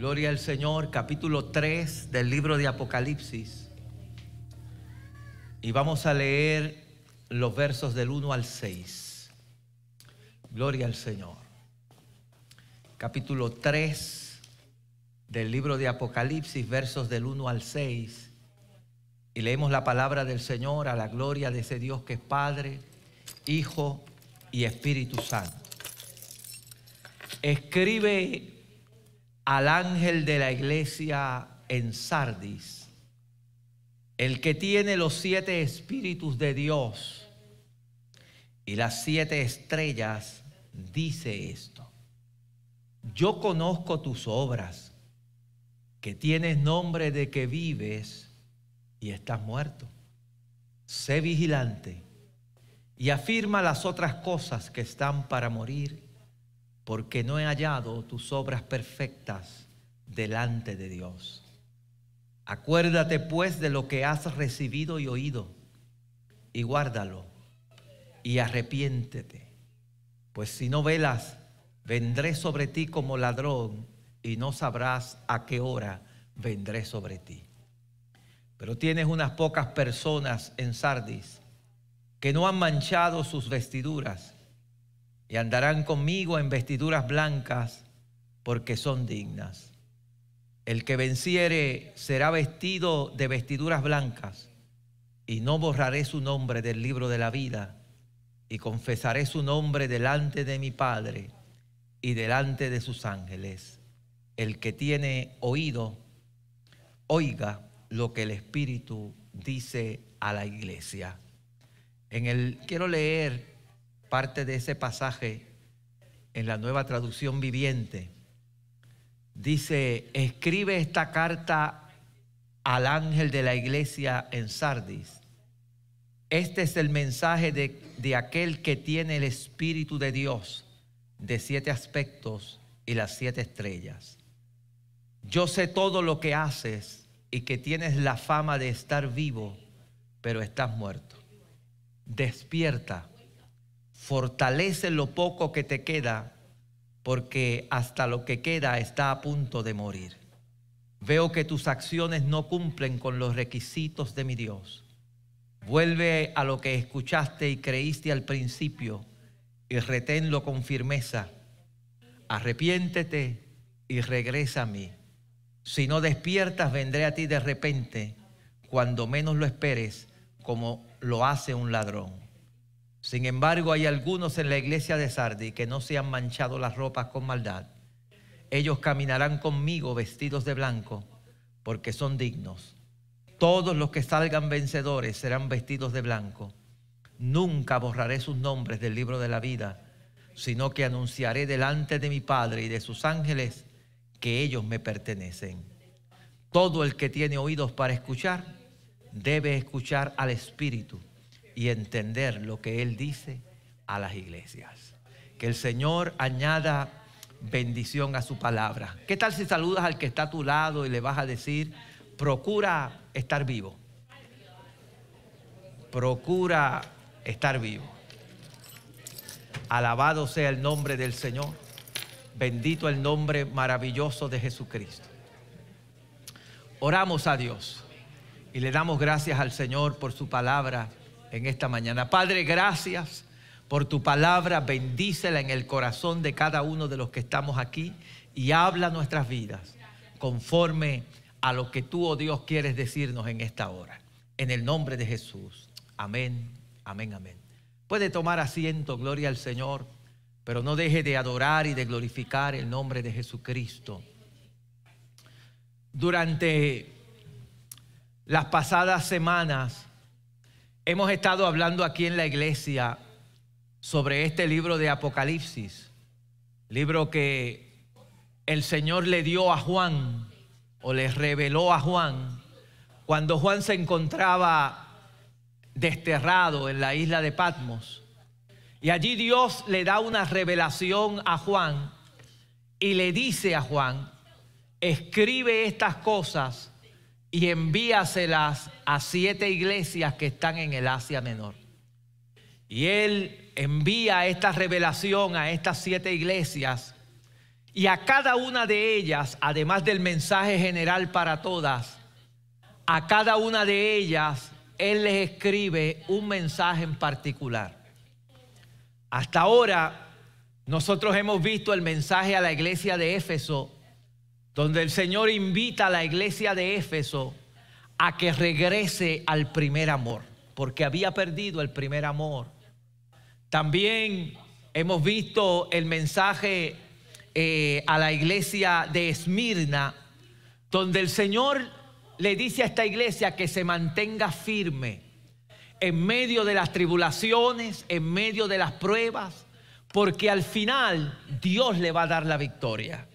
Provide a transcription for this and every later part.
Gloria al Señor, capítulo 3 del libro de Apocalipsis. Y vamos a leer los versos del 1 al 6. Gloria al Señor. Capítulo 3 del libro de Apocalipsis, versos del 1 al 6. Y leemos la palabra del Señor a la gloria de ese Dios que es Padre, Hijo y Espíritu Santo. Escribe al ángel de la iglesia en Sardis, el que tiene los siete espíritus de Dios y las siete estrellas, dice esto. Yo conozco tus obras, que tienes nombre de que vives y estás muerto. Sé vigilante y afirma las otras cosas que están para morir porque no he hallado tus obras perfectas delante de Dios. Acuérdate pues de lo que has recibido y oído, y guárdalo, y arrepiéntete, pues si no velas, vendré sobre ti como ladrón, y no sabrás a qué hora vendré sobre ti. Pero tienes unas pocas personas en Sardis que no han manchado sus vestiduras y andarán conmigo en vestiduras blancas porque son dignas. El que venciere será vestido de vestiduras blancas y no borraré su nombre del libro de la vida y confesaré su nombre delante de mi Padre y delante de sus ángeles. El que tiene oído, oiga lo que el Espíritu dice a la iglesia. En el quiero leer parte de ese pasaje en la nueva traducción viviente. Dice, escribe esta carta al ángel de la iglesia en Sardis. Este es el mensaje de, de aquel que tiene el Espíritu de Dios de siete aspectos y las siete estrellas. Yo sé todo lo que haces y que tienes la fama de estar vivo, pero estás muerto. Despierta fortalece lo poco que te queda, porque hasta lo que queda está a punto de morir. Veo que tus acciones no cumplen con los requisitos de mi Dios. Vuelve a lo que escuchaste y creíste al principio y reténlo con firmeza. Arrepiéntete y regresa a mí. Si no despiertas, vendré a ti de repente, cuando menos lo esperes, como lo hace un ladrón. Sin embargo, hay algunos en la iglesia de Sardi que no se han manchado las ropas con maldad. Ellos caminarán conmigo vestidos de blanco, porque son dignos. Todos los que salgan vencedores serán vestidos de blanco. Nunca borraré sus nombres del libro de la vida, sino que anunciaré delante de mi Padre y de sus ángeles que ellos me pertenecen. Todo el que tiene oídos para escuchar, debe escuchar al Espíritu y entender lo que Él dice a las iglesias. Que el Señor añada bendición a su palabra. ¿Qué tal si saludas al que está a tu lado y le vas a decir, procura estar vivo? Procura estar vivo. Alabado sea el nombre del Señor. Bendito el nombre maravilloso de Jesucristo. Oramos a Dios y le damos gracias al Señor por su palabra en esta mañana. Padre, gracias por tu palabra, bendícela en el corazón de cada uno de los que estamos aquí y habla nuestras vidas conforme a lo que tú, oh Dios, quieres decirnos en esta hora. En el nombre de Jesús. Amén, amén, amén. Puede tomar asiento, gloria al Señor, pero no deje de adorar y de glorificar el nombre de Jesucristo. Durante las pasadas semanas Hemos estado hablando aquí en la iglesia sobre este libro de Apocalipsis, libro que el Señor le dio a Juan o le reveló a Juan cuando Juan se encontraba desterrado en la isla de Patmos. Y allí Dios le da una revelación a Juan y le dice a Juan, escribe estas cosas y envíaselas a siete iglesias que están en el Asia Menor. Y él envía esta revelación a estas siete iglesias Y a cada una de ellas, además del mensaje general para todas, a cada una de ellas Él les escribe un mensaje en particular. Hasta ahora nosotros hemos visto el mensaje a la iglesia de Éfeso, donde el Señor invita a la iglesia de Éfeso a que regrese al primer amor, porque había perdido el primer amor. También hemos visto el mensaje eh, a la iglesia de Esmirna, donde el Señor le dice a esta iglesia que se mantenga firme en medio de las tribulaciones, en medio de las pruebas, porque al final Dios le va a dar la victoria.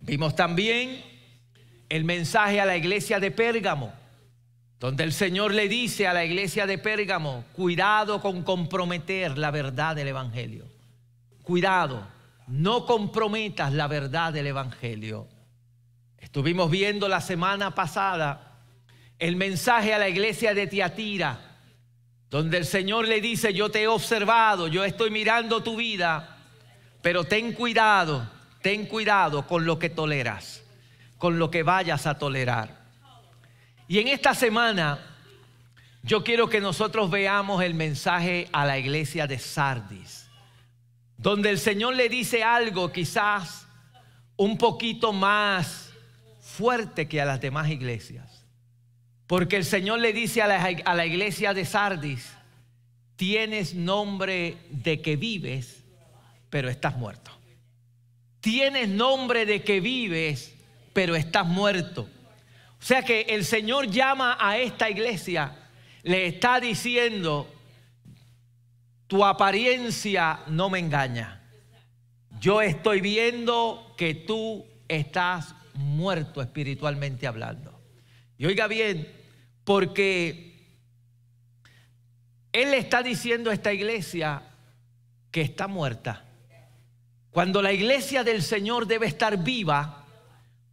Vimos también el mensaje a la iglesia de Pérgamo, donde el Señor le dice a la iglesia de Pérgamo, cuidado con comprometer la verdad del Evangelio. Cuidado, no comprometas la verdad del Evangelio. Estuvimos viendo la semana pasada el mensaje a la iglesia de Tiatira, donde el Señor le dice, yo te he observado, yo estoy mirando tu vida, pero ten cuidado, ten cuidado con lo que toleras, con lo que vayas a tolerar. Y en esta semana yo quiero que nosotros veamos el mensaje a la iglesia de Sardis, donde el Señor le dice algo quizás un poquito más fuerte que a las demás iglesias. Porque el Señor le dice a la, iglesia de Sardis, tienes nombre de que vives, pero estás muerto. Tienes nombre de que vives, pero estás muerto. O sea que el Señor llama a esta iglesia, le está diciendo, tu apariencia no me engaña. Yo estoy viendo que tú estás muerto espiritualmente hablando. Y oiga bien, porque Él le está diciendo a esta iglesia que está muerta. Cuando la iglesia del Señor debe estar viva,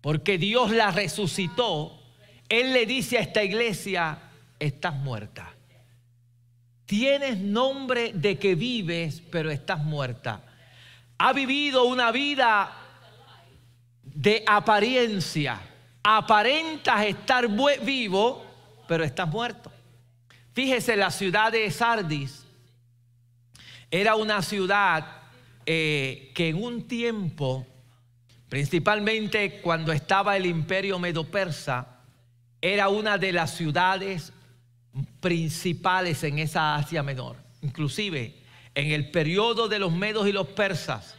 porque Dios la resucitó, Él le dice a esta iglesia, estás muerta. Tienes nombre de que vives, pero estás muerta. Ha vivido una vida de apariencia. Aparentas estar vivo, pero estás muerto. Fíjese, la ciudad de Sardis era una ciudad eh, que en un tiempo, principalmente cuando estaba el imperio medo-persa, era una de las ciudades principales en esa Asia Menor. Inclusive en el periodo de los medos y los persas,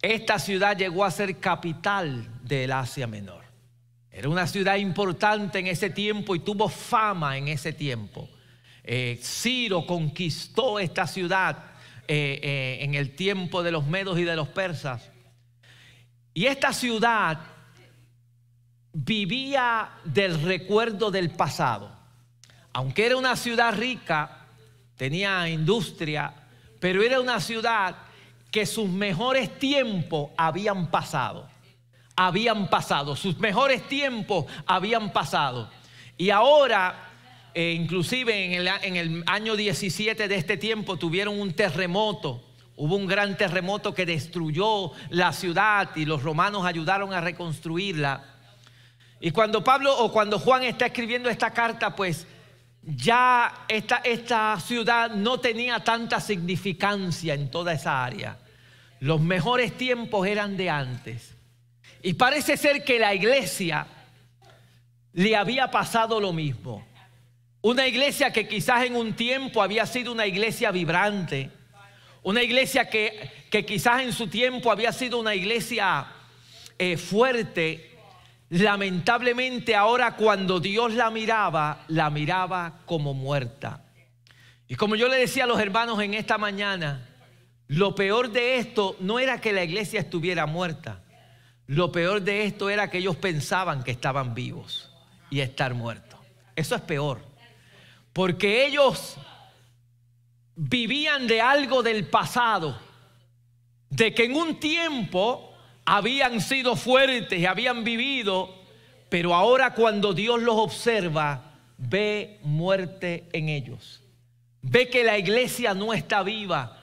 esta ciudad llegó a ser capital del Asia Menor. Era una ciudad importante en ese tiempo y tuvo fama en ese tiempo. Eh, Ciro conquistó esta ciudad eh, eh, en el tiempo de los medos y de los persas. Y esta ciudad vivía del recuerdo del pasado. Aunque era una ciudad rica, tenía industria, pero era una ciudad que sus mejores tiempos habían pasado habían pasado, sus mejores tiempos habían pasado. Y ahora, eh, inclusive en el, año 17 de este tiempo, tuvieron un terremoto. Hubo un gran terremoto que destruyó la ciudad y los romanos ayudaron a reconstruirla. Y cuando Pablo o cuando Juan está escribiendo esta carta, pues ya esta ciudad no tenía tanta significancia en toda esa área. Los mejores tiempos eran de antes. Y parece ser que la iglesia le había pasado lo mismo. Una iglesia que quizás en un tiempo había sido una iglesia vibrante. Una iglesia que, que quizás en su tiempo había sido una iglesia eh, fuerte. Lamentablemente ahora cuando Dios la miraba, la miraba como muerta. Y como yo le decía a los hermanos en esta mañana, lo peor de esto no era que la iglesia estuviera muerta. Lo peor de esto era que ellos pensaban que estaban vivos y estar muertos. Eso es peor. Porque ellos vivían de algo del pasado, de que en un tiempo habían sido fuertes y habían vivido, pero ahora cuando Dios los observa, ve muerte en ellos. Ve que la iglesia no está viva.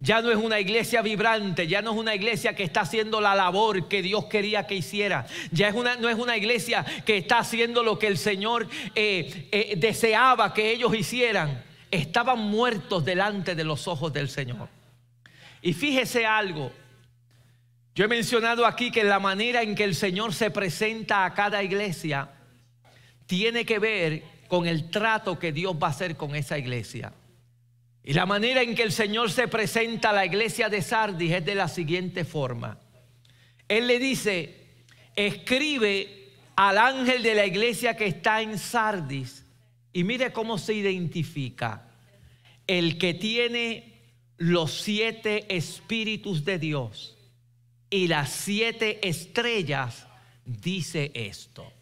Ya no es una iglesia vibrante, ya no es una iglesia que está haciendo la labor que Dios quería que hiciera. Ya es una, no es una iglesia que está haciendo lo que el Señor eh, eh, deseaba que ellos hicieran. Estaban muertos delante de los ojos del Señor. Y fíjese algo, yo he mencionado aquí que la manera en que el Señor se presenta a cada iglesia tiene que ver con el trato que Dios va a hacer con esa iglesia. Y la manera en que el Señor se presenta a la iglesia de Sardis es de la siguiente forma. Él le dice, escribe al ángel de la iglesia que está en Sardis. Y mire cómo se identifica. El que tiene los siete espíritus de Dios y las siete estrellas, dice esto.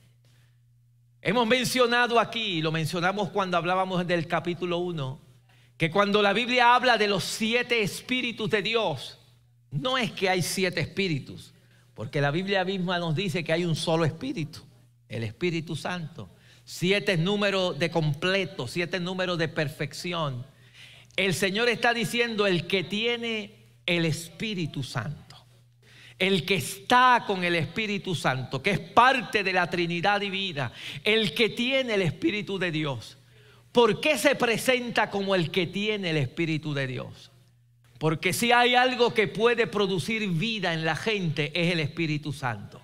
Hemos mencionado aquí, lo mencionamos cuando hablábamos del capítulo 1, que cuando la Biblia habla de los siete espíritus de Dios, no es que hay siete espíritus, porque la Biblia misma nos dice que hay un solo espíritu, el Espíritu Santo. Siete números de completo, siete números de perfección. El Señor está diciendo el que tiene el Espíritu Santo. El que está con el Espíritu Santo, que es parte de la Trinidad divina, el que tiene el Espíritu de Dios ¿Por qué se presenta como el que tiene el Espíritu de Dios? Porque si hay algo que puede producir vida en la gente es el Espíritu Santo.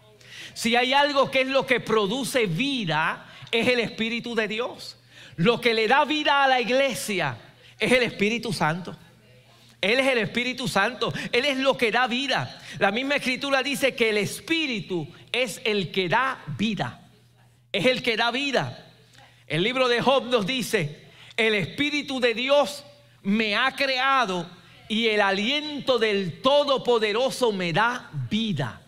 Si hay algo que es lo que produce vida es el Espíritu de Dios. Lo que le da vida a la iglesia es el Espíritu Santo. Él es el Espíritu Santo. Él es lo que da vida. La misma escritura dice que el Espíritu es el que da vida. Es el que da vida. El libro de Job nos dice, el Espíritu de Dios me ha creado y el aliento del Todopoderoso me da vida.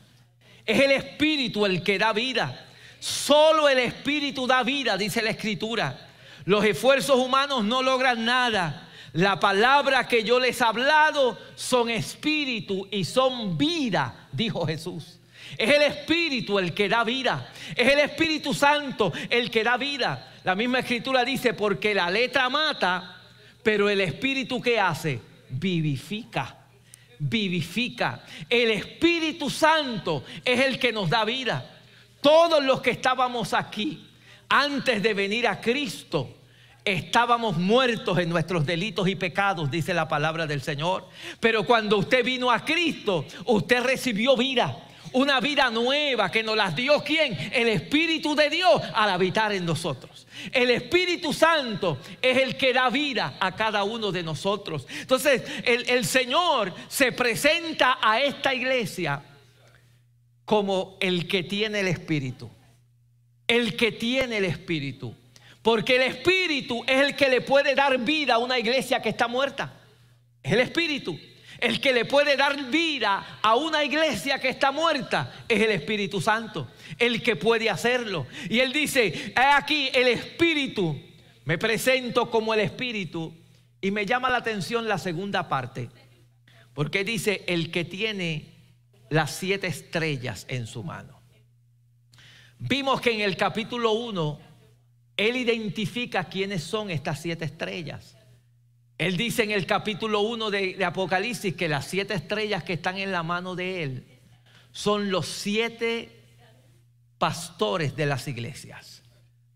Es el Espíritu el que da vida. Solo el Espíritu da vida, dice la Escritura. Los esfuerzos humanos no logran nada. La palabra que yo les he hablado son espíritu y son vida, dijo Jesús. Es el Espíritu el que da vida. Es el Espíritu Santo el que da vida. La misma escritura dice, porque la letra mata, pero el Espíritu que hace, vivifica. Vivifica. El Espíritu Santo es el que nos da vida. Todos los que estábamos aquí antes de venir a Cristo, Estábamos muertos en nuestros delitos y pecados, dice la palabra del Señor. Pero cuando usted vino a Cristo, usted recibió vida una vida nueva que nos las dio quién? El Espíritu de Dios al habitar en nosotros. El Espíritu Santo es el que da vida a cada uno de nosotros. Entonces, el, el Señor se presenta a esta iglesia como el que tiene el Espíritu. El que tiene el Espíritu. Porque el Espíritu es el que le puede dar vida a una iglesia que está muerta. Es el Espíritu. El que le puede dar vida a una iglesia que está muerta es el Espíritu Santo. El que puede hacerlo. Y él dice, aquí el Espíritu. Me presento como el Espíritu. Y me llama la atención la segunda parte. Porque dice, el que tiene las siete estrellas en su mano. Vimos que en el capítulo 1, él identifica quiénes son estas siete estrellas. Él dice en el capítulo 1 de, Apocalipsis que las siete estrellas que están en la mano de Él son los siete pastores de las iglesias.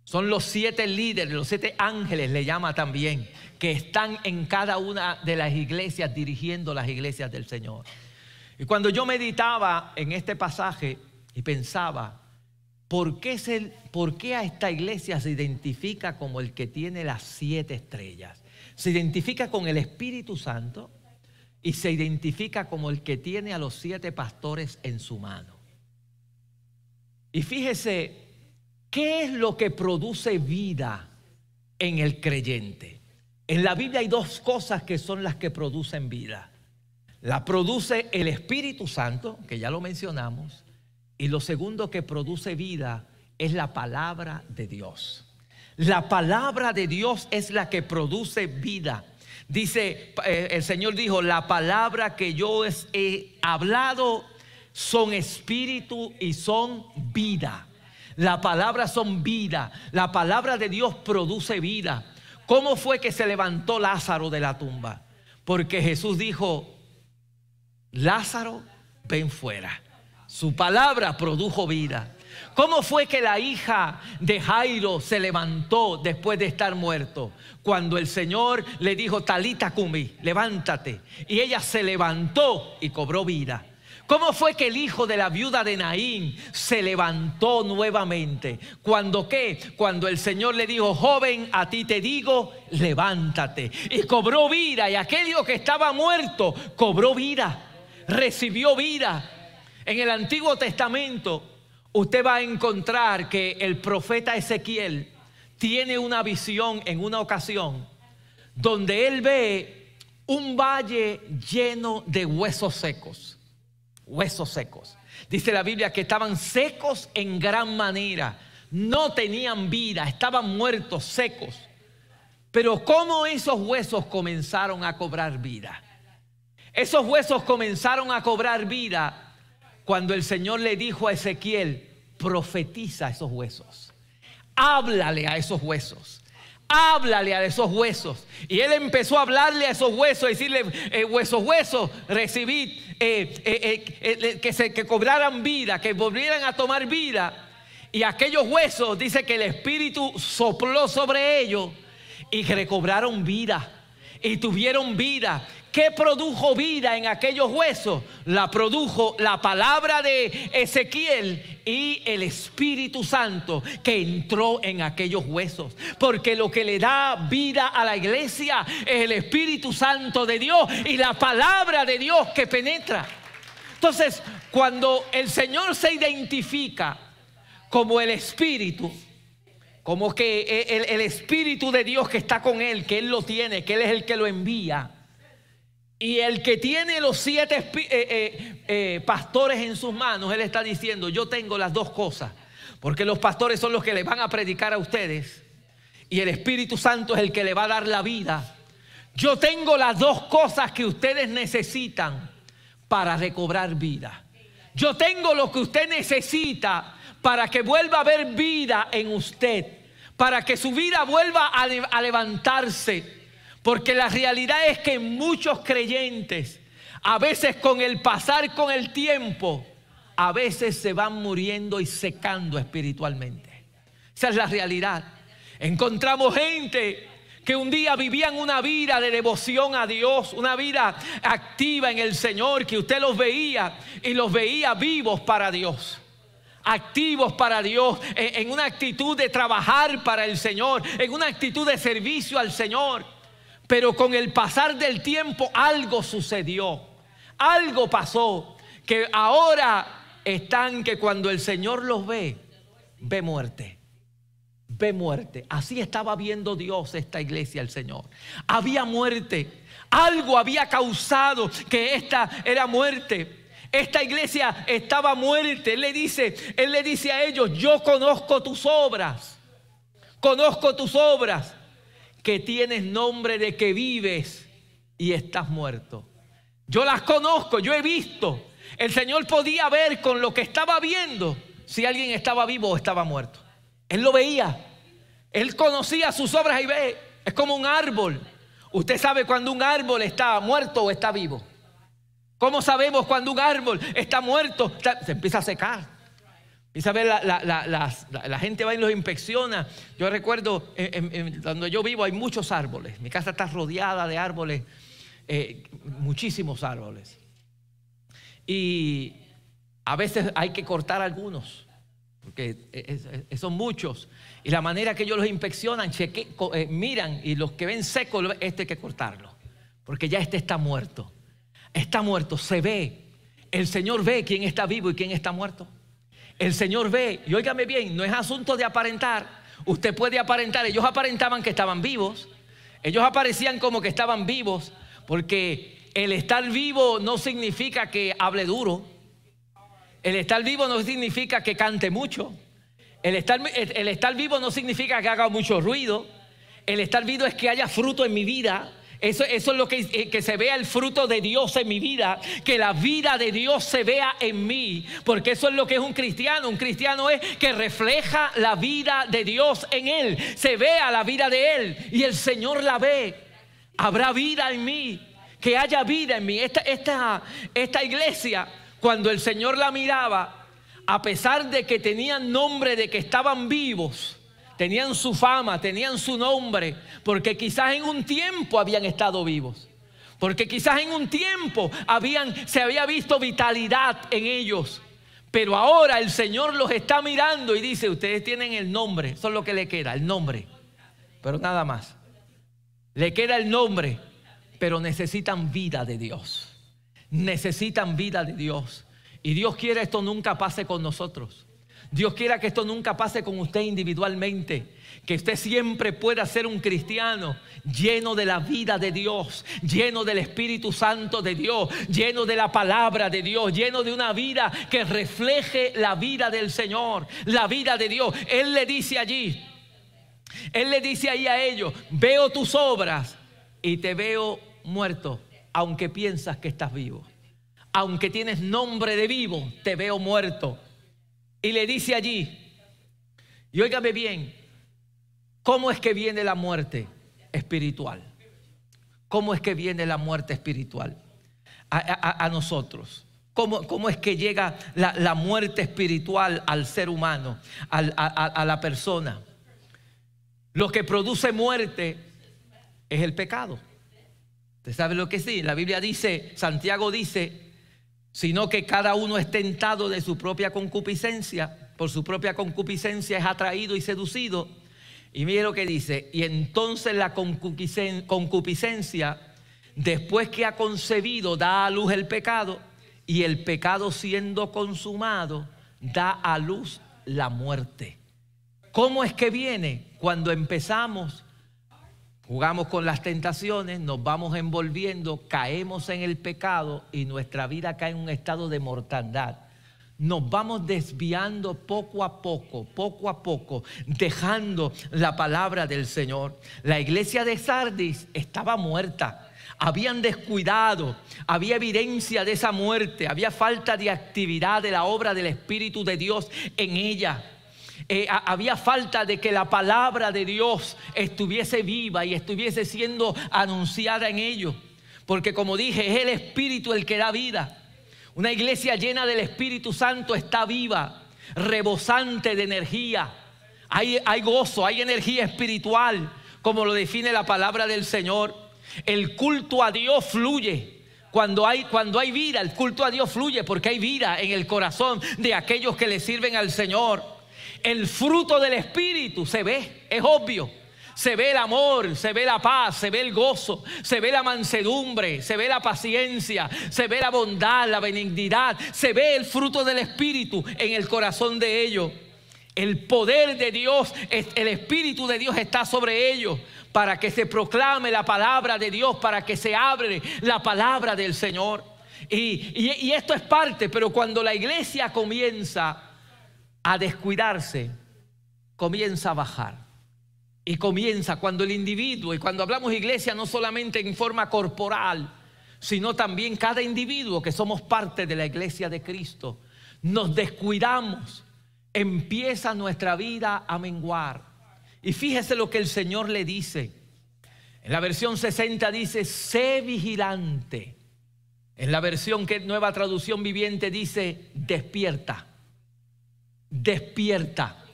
Son los siete líderes, los siete ángeles, le llama también, que están en cada una de las iglesias dirigiendo las iglesias del Señor. Y cuando yo meditaba en este pasaje y pensaba, ¿por qué, ¿por qué a esta iglesia se identifica como el que tiene las siete estrellas? Se identifica con el Espíritu Santo y se identifica como el que tiene a los siete pastores en su mano. Y fíjese, ¿qué es lo que produce vida en el creyente? En la Biblia hay dos cosas que son las que producen vida. La produce el Espíritu Santo, que ya lo mencionamos, y lo segundo que produce vida es la palabra de Dios. La palabra de Dios es la que produce vida. Dice, eh, el Señor dijo, la palabra que yo he hablado son espíritu y son vida. La palabra son vida. La palabra de Dios produce vida. ¿Cómo fue que se levantó Lázaro de la tumba? Porque Jesús dijo, Lázaro, ven fuera. Su palabra produjo vida. ¿Cómo fue que la hija de Jairo se levantó después de estar muerto? Cuando el Señor le dijo, Talita Kumi, levántate. Y ella se levantó y cobró vida. ¿Cómo fue que el hijo de la viuda de Naín se levantó nuevamente? Cuando qué? Cuando el Señor le dijo, joven, a ti te digo, levántate. Y cobró vida. Y aquello que estaba muerto, cobró vida. Recibió vida. En el Antiguo Testamento, usted va a encontrar que el profeta Ezequiel tiene una visión en una ocasión donde él ve un valle lleno de huesos secos huesos secos. Dice la Biblia que estaban secos en gran manera, no tenían vida, estaban muertos, secos. Pero ¿cómo esos huesos comenzaron a cobrar vida? Esos huesos comenzaron a cobrar vida cuando el Señor le dijo a Ezequiel, profetiza esos huesos, háblale a esos huesos háblale a esos huesos. Y él empezó a hablarle a esos huesos, decirle, eh, huesos, huesos, recibid, eh, eh, que, se, que cobraran vida, que volvieran a tomar vida. Y aquellos huesos, dice que el Espíritu sopló sobre ellos y recobraron vida. Y tuvieron vida. ¿Qué produjo vida en aquellos huesos? La produjo la palabra de Ezequiel y el Espíritu Santo que entró en aquellos huesos. Porque lo que le da vida a la iglesia es el Espíritu Santo de Dios y la palabra de Dios que penetra. Entonces, cuando el Señor se identifica como el Espíritu, como que el, el, Espíritu de Dios que está con Él, que Él lo tiene, que Él es el que lo envía, y el que tiene los siete eh, eh, eh, pastores en sus manos, él está diciendo, yo tengo las dos cosas. Porque los pastores son los que le van a predicar a ustedes. Y el Espíritu Santo es el que le va a dar la vida. Yo tengo las dos cosas que ustedes necesitan para recobrar vida. Yo tengo lo que usted necesita para que vuelva a haber vida en usted. Para que su vida vuelva a levantarse porque la realidad es que muchos creyentes, a veces con el pasar con el tiempo, a veces se van muriendo y secando espiritualmente. Esa es la realidad. Encontramos gente que un día vivían una vida de devoción a Dios, una vida activa en el Señor, que usted los veía y los veía vivos para Dios activos para Dios, en una actitud de trabajar para el Señor, en una actitud de servicio al Señor. Pero con el pasar del tiempo algo sucedió, algo pasó, que ahora están que cuando el Señor los ve, ve muerte, ve muerte. Así estaba viendo Dios esta iglesia, el Señor. Había muerte, algo había causado que esta era muerte. Esta iglesia estaba muerte. Él le dice, él le dice a ellos, yo conozco tus obras. Conozco tus obras que tienes nombre de que vives y estás muerto. Yo las conozco, yo he visto. El Señor podía ver con lo que estaba viendo si alguien estaba vivo o estaba muerto. Él lo veía. Él conocía sus obras y ve. Es como un árbol. Usted sabe cuando un árbol está muerto o está vivo. ¿Cómo sabemos cuando un árbol está muerto? Se empieza a secar. Y saber, la, gente va y los inspecciona. Yo recuerdo, donde yo vivo hay muchos árboles. Mi casa está rodeada de árboles, eh, muchísimos árboles. Y a veces hay que cortar algunos, porque son muchos. Y la manera que ellos los inspeccionan, eh, miran y los que ven secos, este hay que cortarlo, porque ya este está muerto. Está muerto, se ve. El Señor ve quién está vivo y quién está muerto. El Señor ve, y óigame bien, no es asunto de aparentar. Usted puede aparentar, ellos aparentaban que estaban vivos, ellos aparecían como que estaban vivos, porque el estar vivo no significa que hable duro, el estar vivo no significa que cante mucho, el estar, el estar vivo no significa que haga mucho ruido, el estar vivo es que haya fruto en mi vida, eso, es lo que, eh, que se vea el fruto de Dios en mi vida, que la vida de Dios se vea en mí, porque eso es lo que es un cristiano. Un cristiano es que refleja la vida de Dios en él, se vea la vida de él y el Señor la ve. Habrá vida en mí que haya vida en mí. Esta, esta, esta iglesia, cuando el Señor la miraba, a pesar de que tenían nombre de que estaban vivos, tenían su fama, tenían su nombre, porque quizás en un tiempo habían estado vivos. Porque quizás en un tiempo habían, se había visto vitalidad en ellos. Pero ahora el Señor los está mirando y dice, ustedes tienen el nombre, eso es lo que le queda, el nombre. Pero nada más. Le queda el nombre, pero necesitan vida de Dios. Necesitan vida de Dios. Y Dios quiere esto nunca pase con nosotros. Dios quiera que esto nunca pase con usted individualmente. Que usted siempre pueda ser un cristiano lleno de la vida de Dios, lleno del Espíritu Santo de Dios, lleno de la palabra de Dios, lleno de una vida que refleje la vida del Señor, la vida de Dios. Él le dice allí, Él le dice ahí a ellos, veo tus obras y te veo muerto, aunque piensas que estás vivo. Aunque tienes nombre de vivo, te veo muerto. Y le dice allí, y óigame bien, ¿cómo es que viene la muerte espiritual? ¿Cómo es que viene la muerte espiritual a, nosotros? ¿Cómo, ¿Cómo, es que llega la, muerte espiritual al ser humano, a, la persona? Lo que produce muerte es el pecado. ¿Usted sabe lo que sí? La Biblia dice, Santiago dice, sino que cada uno es tentado de su propia concupiscencia, por su propia concupiscencia es atraído y seducido. Y mire lo que dice, y entonces la concupiscencia, después que ha concebido, da a luz el pecado, y el pecado siendo consumado, da a luz la muerte. ¿Cómo es que viene? Cuando empezamos Jugamos con las tentaciones, nos vamos envolviendo, caemos en el pecado y nuestra vida cae en un estado de mortandad. Nos vamos desviando poco a poco, poco a poco, dejando la palabra del Señor. La iglesia de Sardis estaba muerta. Habían descuidado, había evidencia de esa muerte, había falta de actividad de la obra del Espíritu de Dios en ella. Eh, había falta de que la palabra de Dios estuviese viva y estuviese siendo anunciada en ellos. Porque como dije, es el Espíritu el que da vida. Una iglesia llena del Espíritu Santo está viva, rebosante de energía. Hay, hay gozo, hay energía espiritual, como lo define la palabra del Señor. El culto a Dios fluye. Cuando hay, cuando hay vida, el culto a Dios fluye porque hay vida en el corazón de aquellos que le sirven al Señor el fruto del Espíritu se ve, es obvio. Se ve el amor, se ve la paz, se ve el gozo, se ve la mansedumbre, se ve la paciencia, se ve la bondad, la benignidad, se ve el fruto del Espíritu en el corazón de ellos. El poder de Dios, el Espíritu de Dios está sobre ellos para que se proclame la palabra de Dios, para que se abre la palabra del Señor. Y, y esto es parte, pero cuando la iglesia comienza a descuidarse, comienza a bajar. Y comienza cuando el individuo, y cuando hablamos iglesia no solamente en forma corporal, sino también cada individuo que somos parte de la iglesia de Cristo, nos descuidamos, empieza nuestra vida a menguar. Y fíjese lo que el Señor le dice. En la versión 60 dice, sé vigilante. En la versión que nueva traducción viviente dice, despierta despierta.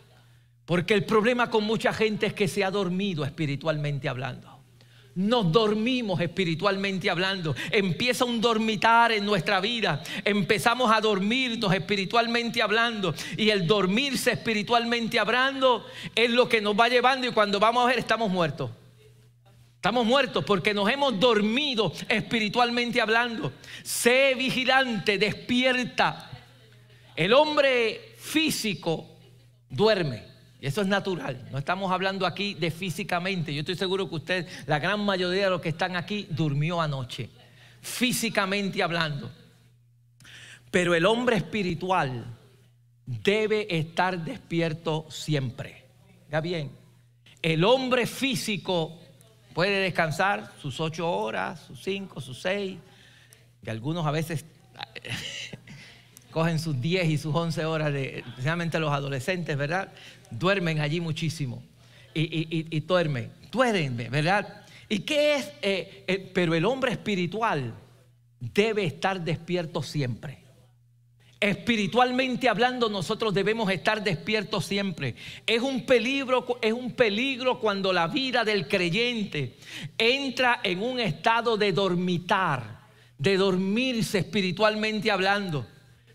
Porque el problema con mucha gente es que se ha dormido espiritualmente hablando. Nos dormimos espiritualmente hablando. Empieza un dormitar en nuestra vida. Empezamos a dormirnos espiritualmente hablando. Y el dormirse espiritualmente hablando es lo que nos va llevando. Y cuando vamos a ver, estamos muertos. Estamos muertos porque nos hemos dormido espiritualmente hablando. Sé vigilante, despierta. El hombre físico duerme. Y eso es natural. No estamos hablando aquí de físicamente. Yo estoy seguro que usted, la gran mayoría de los que están aquí, durmió anoche. Físicamente hablando. Pero el hombre espiritual debe estar despierto siempre. Ya bien, el hombre físico puede descansar sus ocho horas, sus cinco, sus seis, y algunos a veces cogen sus 10 y sus 11 horas, de, especialmente los adolescentes, ¿verdad? Duermen allí muchísimo y, y, y, duermen, duermen, ¿verdad? ¿Y qué es? Eh, eh, pero el hombre espiritual debe estar despierto siempre. Espiritualmente hablando, nosotros debemos estar despiertos siempre. Es un peligro, es un peligro cuando la vida del creyente entra en un estado de dormitar, de dormirse espiritualmente hablando.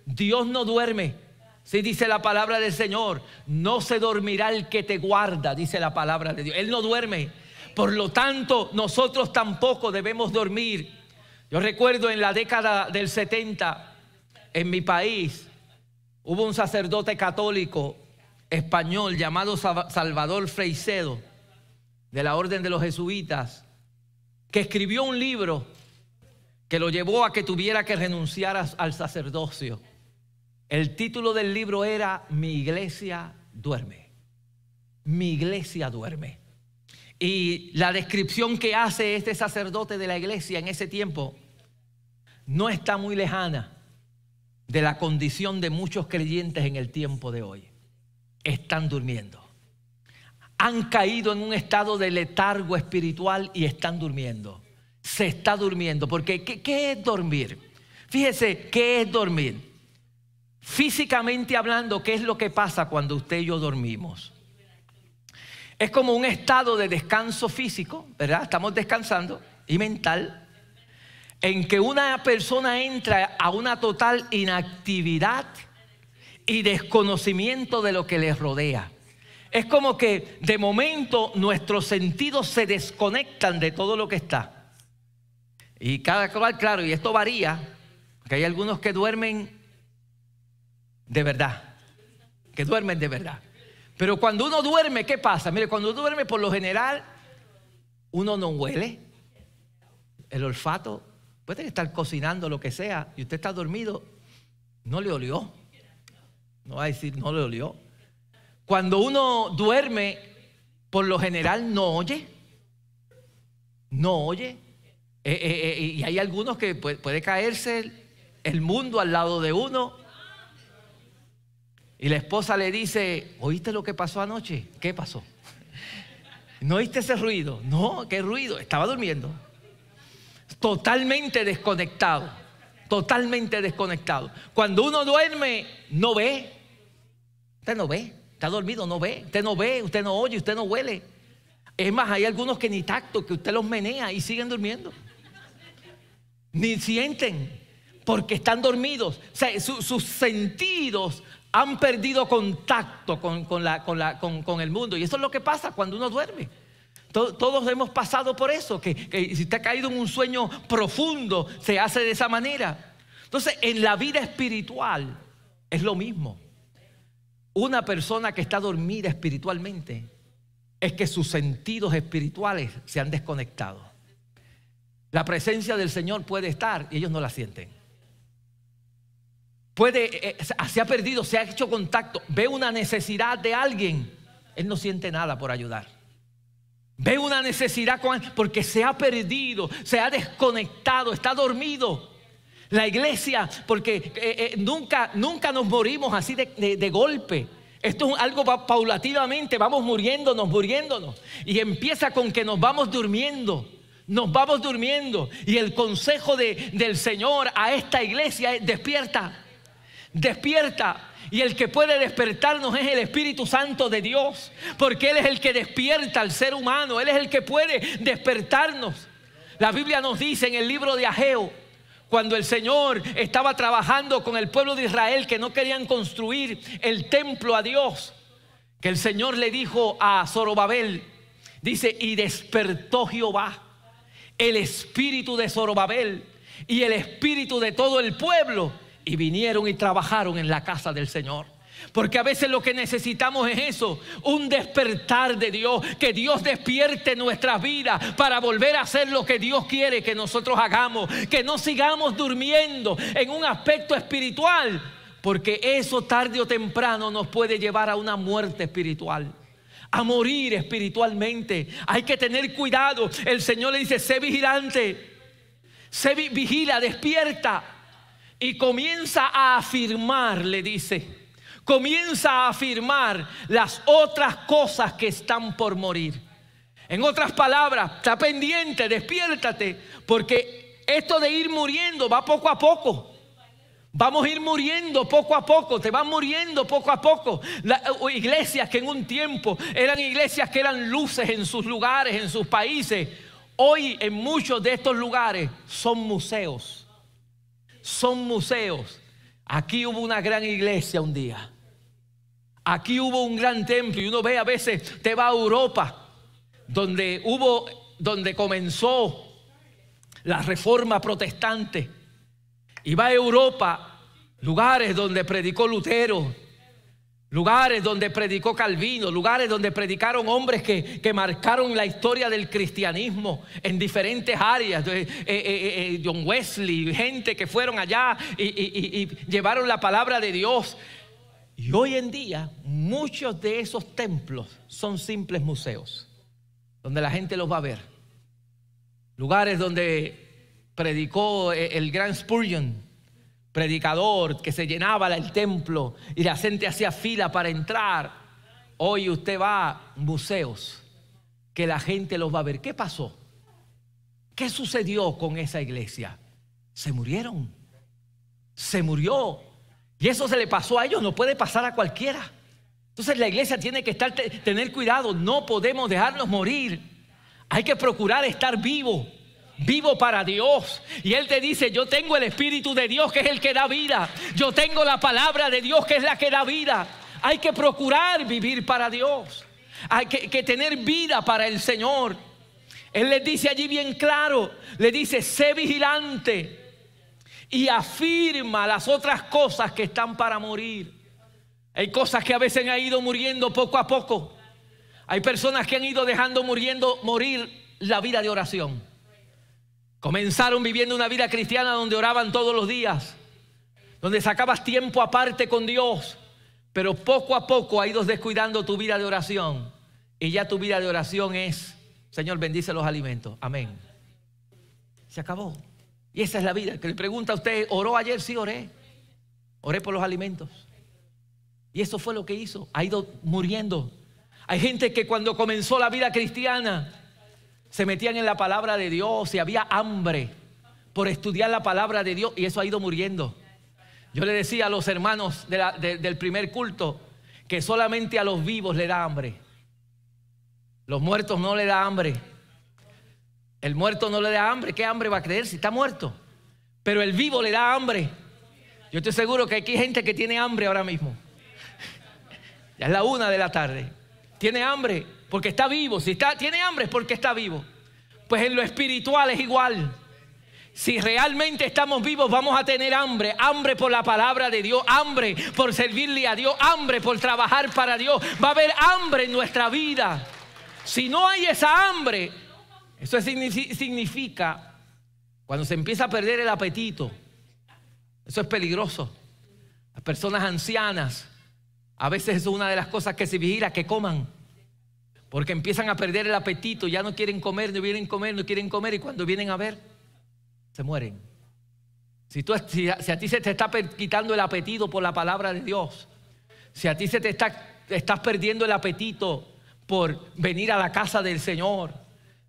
Dios no duerme. Si dice la palabra del Señor, no se dormirá el que te guarda, dice la palabra de Dios. Él no duerme. Por lo tanto, nosotros tampoco debemos dormir. Yo recuerdo en la década del 70, en mi país, hubo un sacerdote católico español llamado Salvador Freicedo, de la Orden de los Jesuitas, que escribió un libro que lo llevó a que tuviera que renunciar al sacerdocio. El título del libro era Mi iglesia duerme. Mi iglesia duerme. Y la descripción que hace este sacerdote de la iglesia en ese tiempo no está muy lejana de la condición de muchos creyentes en el tiempo de hoy. Están durmiendo. Han caído en un estado de letargo espiritual y están durmiendo. Se está durmiendo. Porque ¿qué, es dormir? Fíjese, ¿qué es dormir? Físicamente hablando, ¿qué es lo que pasa cuando usted y yo dormimos? Es como un estado de descanso físico, ¿verdad? Estamos descansando y mental, en que una persona entra a una total inactividad y desconocimimo de lo que les rodea. Es como que de momento nuestros sentidos se desconectan de todo lo que está. Y cada cual, claro, y esto varía, porque hay algunos que duermen de verdad, que duermen de verdad. Pero cuando uno duerme, ¿qué pasa? Mire, cuando uno duerme, por lo general, uno no huele. El olfato puede estar cocinando lo que sea y usted está dormido, no le olió. No va a decir, no le olió. Cuando uno duerme, por lo general no oye. No oye. Eh, eh, eh, y hay algunos que puede caerse el mundo al lado de uno y la esposa le dice, ¿oíste lo que pasó anoche? ¿Qué pasó? ¿No oíste ese ruido? No, ¿qué ruido? Estaba durmiendo. Totalmente desconectado. Totalmente desconectado. Cuando uno duerme, no ve. Usted no ve. Está dormido, no ve. Usted no ve, usted no oye, usted no huele. Es más, hay algunos que ni tacto, que usted los menea y siguen durmiendo. Ni sienten, porque están dormidos. O sea, sus sentidos han perdido contacto con, la, con, el mundo. Y eso es lo que pasa cuando uno duerme. Todos hemos pasado por eso, que, si te caído en un sueño profundo, se hace de esa manera. Entonces, en la vida espiritual es lo mismo. Una persona que está dormida espiritualmente es que sus sentidos espirituales se han desconectado. La presencia del Señor puede estar y ellos no la sienten puede, eh, se ha perdido, se ha hecho contacto, ve una necesidad de alguien, él no siente nada por ayudar. Ve una necesidad porque se ha perdido, se ha desconectado, está dormido. La iglesia, porque eh, eh, nunca, nunca nos morimos así de, golpe. Esto es algo paulativamente, vamos muriéndonos, muriéndonos. Y empieza con que nos vamos durmiendo. Nos vamos durmiendo. Y el consejo del Señor a esta iglesia es despierta despierta. Y el que puede despertarnos es el Espíritu Santo de Dios, porque Él es el que despierta al ser humano, Él es el que puede despertarnos. La Biblia nos dice en el libro de Ageo, cuando el Señor estaba trabajando con el pueblo de Israel que no querían construir el templo a Dios, que el Señor le dijo a Zorobabel, dice, y despertó Jehová el espíritu de Zorobabel y el espíritu de todo el pueblo y vinieron y trabajaron en la casa del Señor. Porque a veces lo que necesitamos es eso, un despertar de Dios, que Dios despierte nuestras vidas para volver a hacer lo que Dios quiere que nosotros hagamos, que no sigamos durmiendo en un aspecto espiritual, porque eso tarde o temprano nos puede llevar a una muerte espiritual. A morir espiritualmente. Hay que tener cuidado. El Señor le dice, sé vigilante. Sé vigila, despierta y comienza a afirmar, le dice, comienza a afirmar las otras cosas que están por morir. En otras palabras, está pendiente, despiértate, porque esto de ir muriendo va poco a poco. Vamos a ir muriendo poco a poco, te van muriendo poco a poco. Las iglesias que en un tiempo eran iglesias que eran luces en sus lugares, en sus países, hoy en muchos de estos lugares son museos. Son museos. Aquí hubo una gran iglesia un día. Aquí hubo un gran templo y uno ve a veces, te va a Europa donde hubo, donde comenzó la reforma protestante. Y va a Europa, lugares donde predicó Lutero, lugares donde predicó Calvino, lugares donde predicaron hombres que, que marcaron la historia del cristianismo en diferentes áreas. Eh, eh, eh, John Wesley, gente que fueron allá y llevaron la palabra de Dios. Y hoy en día muchos de esos templos son simples museos donde la gente los va a ver. Lugares donde predicó el gran Spurgeon, predicador que se llenaba el templo y la gente hacía fila para entrar. Hoy usted va a museos que la gente los va a ver. ¿Qué pasó? ¿Qué sucedió con esa iglesia? Se murieron. Se murió. Y eso se le pasó a ellos, no puede pasar a cualquiera. Entonces la iglesia tiene que estar, tener cuidado, no podemos dejarnos morir. Hay que procurar estar vivo, vivo para Dios. Y Él te dice, yo tengo el Espíritu de Dios que es el que da vida. Yo tengo la palabra de Dios que es la que da vida. Hay que procurar vivir para Dios. Hay que, que tener vida para el Señor. Él les dice allí bien claro, le dice, sé vigilante y afirma las otras cosas que están para morir. Hay cosas que a veces han ido muriendo poco a poco. Hay personas que han ido dejando muriendo morir la vida de oración. Comenzaron viviendo una vida cristiana donde oraban todos los días, donde sacabas tiempo aparte con Dios, pero poco a poco ha ido descuidando tu vida de oración. Y ya tu vida de oración es, Señor, bendice los alimentos. Amén. Se acabó. Y esa es la vida. Que le pregunta a usted, ¿oró ayer? Sí, oré. Oré por los alimentos. Y eso fue lo que hizo. Ha ido muriendo. Hay gente que cuando comenzó la vida cristiana se metían en la palabra de Dios y había hambre por estudiar la palabra de Dios y eso ha ido muriendo. Yo le decía a los hermanos del primer culto que solamente a los vivos le da hambre. Los muertos no le da hambre. El muerto no le da hambre. ¿Qué hambre va a creer si está muerto? Pero el vivo le da hambre. Yo estoy seguro que aquí hay gente que tiene hambre ahora mismo. Ya es la una de la tarde. Tiene hambre porque está vivo. Si está, tiene hambre es porque está vivo. Pues en lo espiritual es igual. Si realmente estamos vivos, vamos a tener hambre. Hambre por la palabra de Dios, hambre por servirle a Dios, hambre por trabajar para Dios. Va a haber hambre en nuestra vida. Si no hay esa hambre, eso significa cuando se empieza a perder el apetito. Eso es peligroso. Las personas ancianas a veces es una de las cosas que se vigila, que coman. Porque empiezan a perder el apetito, ya no quieren comer, no quieren comer, no quieren comer y cuando vienen a ver, se mueren. Si, tú, si, a, ti se te está quitando el apetito por la palabra de Dios, si a ti se te está estás perdiendo el apetito por venir a la casa del Señor,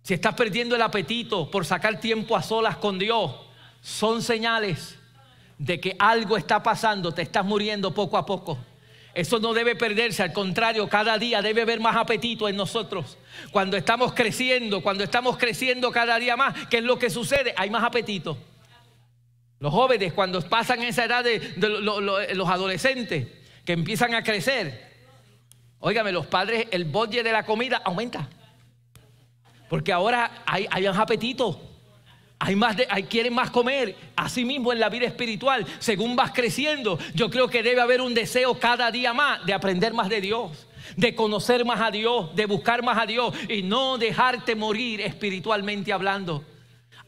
si estás perdiendo el apetito por sacar tiempo a solas con Dios, son señales de que algo está pasando, te estás muriendo poco a poco. Eso no debe perderse, al contrario, cada día debe haber más apetito en nosotros. Cuando estamos creciendo, cuando estamos creciendo cada día más, ¿qué es lo que sucede? Hay más apetito. Los jóvenes, cuando pasan esa edad de, los adolescentes, que empiezan a crecer, óigame, los padres, el budget de la comida aumenta. Porque ahora hay, hay más apetito. Hay más de, hay, quieren más comer. Asimismo en la vida espiritual, según vas creciendo, yo creo que debe haber un deseo cada día más de aprender más de Dios, de conocer más a Dios, de buscar más a Dios y no dejarte morir espiritualmente hablando.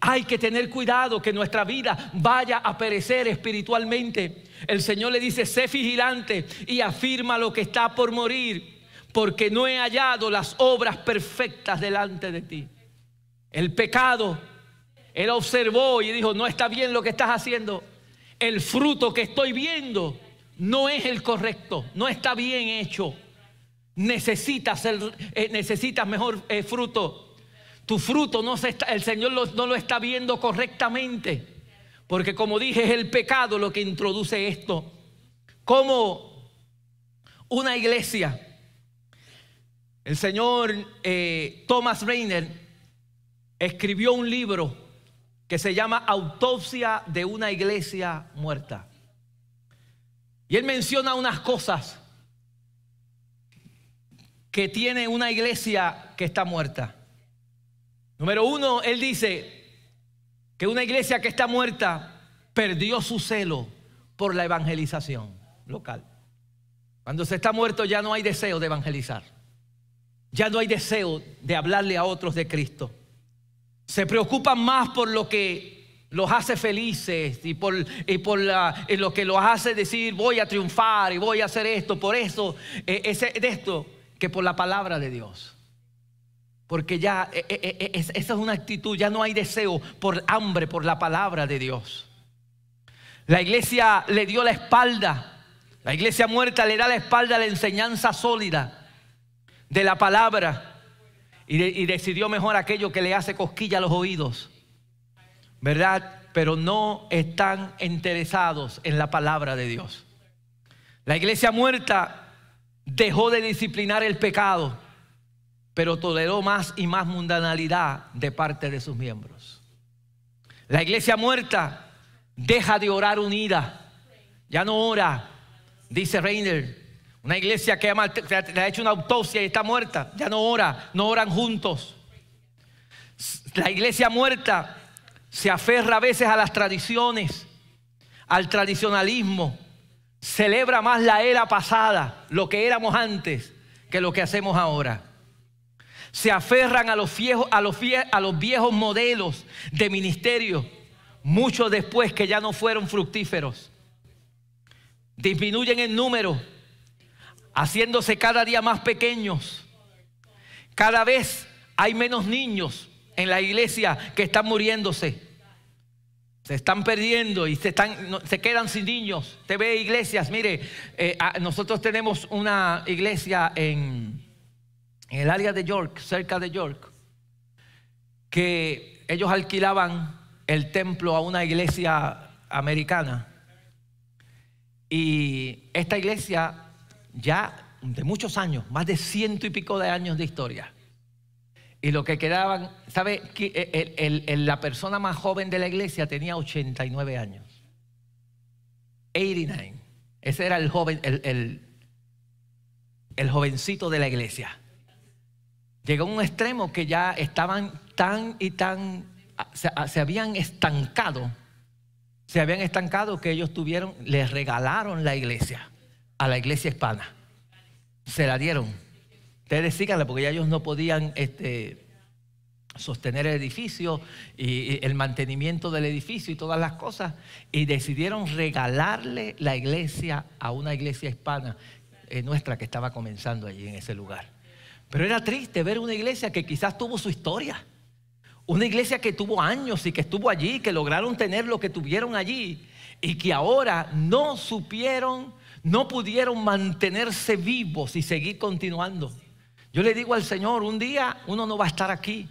Hay que tener cuidado que nuestra vida vaya a perecer espiritualmente. El Señor le dice, sé vigilante y afirma lo que está por morir, porque no he hallado las obras perfectas delante de ti. El pecado él observó y dijo, no está bien lo que estás haciendo. El fruto que estoy viendo no es el correcto, no está bien hecho. necesitas, eh, necesitas mejor eh, fruto. Tu fruto no se está, el Señor no lo está viendo correctamente. Porque como dije, es el pecado lo que introduce esto. Como una iglesia. El señor eh, Thomas Rainer escribió un libro que se llama Autopsia de una iglesia muerta. Y él menciona unas cosas que tiene una iglesia que está muerta. Número uno, él dice que una iglesia que está muerta perdió su celo por la evangelización local. Cuando se está muerto ya no hay deseo de evangelizar. Ya no hay deseo de hablarle a otros de Cristo. Se preocupan más por lo que los hace felices y por, por lo que los hace decir voy a triunfar y voy a hacer esto. Por eso, eh, ese, de esto, que por la palabra de Dios. Porque ya eh, eh, esa es una actitud, ya no hay deseo por hambre por la palabra de Dios. La iglesia le dio la espalda, la iglesia muerta le da la espalda a la enseñanza sólida de la palabra y, decidió mejor aquello que le hace cosquilla a los oídos, ¿verdad? Pero no están interesados en la palabra de Dios. La iglesia muerta dejó de disciplinar el pecado, pero toleró más y más mundanalidad de parte de sus miembros. La iglesia muerta deja de orar unida, ya no ora, dice Reiner. Una iglesia que le ha hecho una autopsia y está muerta, ya no ora, no oran juntos. La iglesia muerta se aferra a veces a las tradiciones, al tradicionalismo, celebra más la era pasada, lo que éramos antes, que lo que hacemos ahora. Se aferran a los viejos, a los, a los viejos modelos de ministerio, mucho después que ya no fueron fructíferos. Disminuyen en número, haciéndose cada día más pequeños. Cada vez hay menos niños en la iglesia que están muriéndose. Se están perdiendo y se, están, se quedan sin niños. Te ve iglesias, mire, eh, nosotros tenemos una iglesia en el área de York, cerca de York, que ellos alquilaban el templo a una iglesia americana. Y esta iglesia ya de muchos años, más de ciento y pico de años de historia, y lo que quedaban, ¿sabe? El, la persona más joven de la iglesia tenía 89 años. 89. Ese era el joven, el, el jovencito de la iglesia. Llegó a un extremo que ya estaban tan y tan, se, se habían estancado, se habían estancado que ellos tuvieron, les regalaron la iglesia a la iglesia hispana. Se la dieron Ustedes síganla porque ya ellos no podían este, sostener el edificio y, el mantenimiento del edificio y todas las cosas. Y decidieron regalarle la iglesia a una iglesia hispana eh, nuestra que estaba comenzando allí en ese lugar. Pero era triste ver una iglesia que quizás tuvo su historia. Una iglesia que tuvo años y que estuvo allí, que lograron tener lo que tuvieron allí y que ahora no supieron, no pudieron mantenerse vivos y seguir continuando. Yo le digo al Señor, un día uno no va a estar aquí.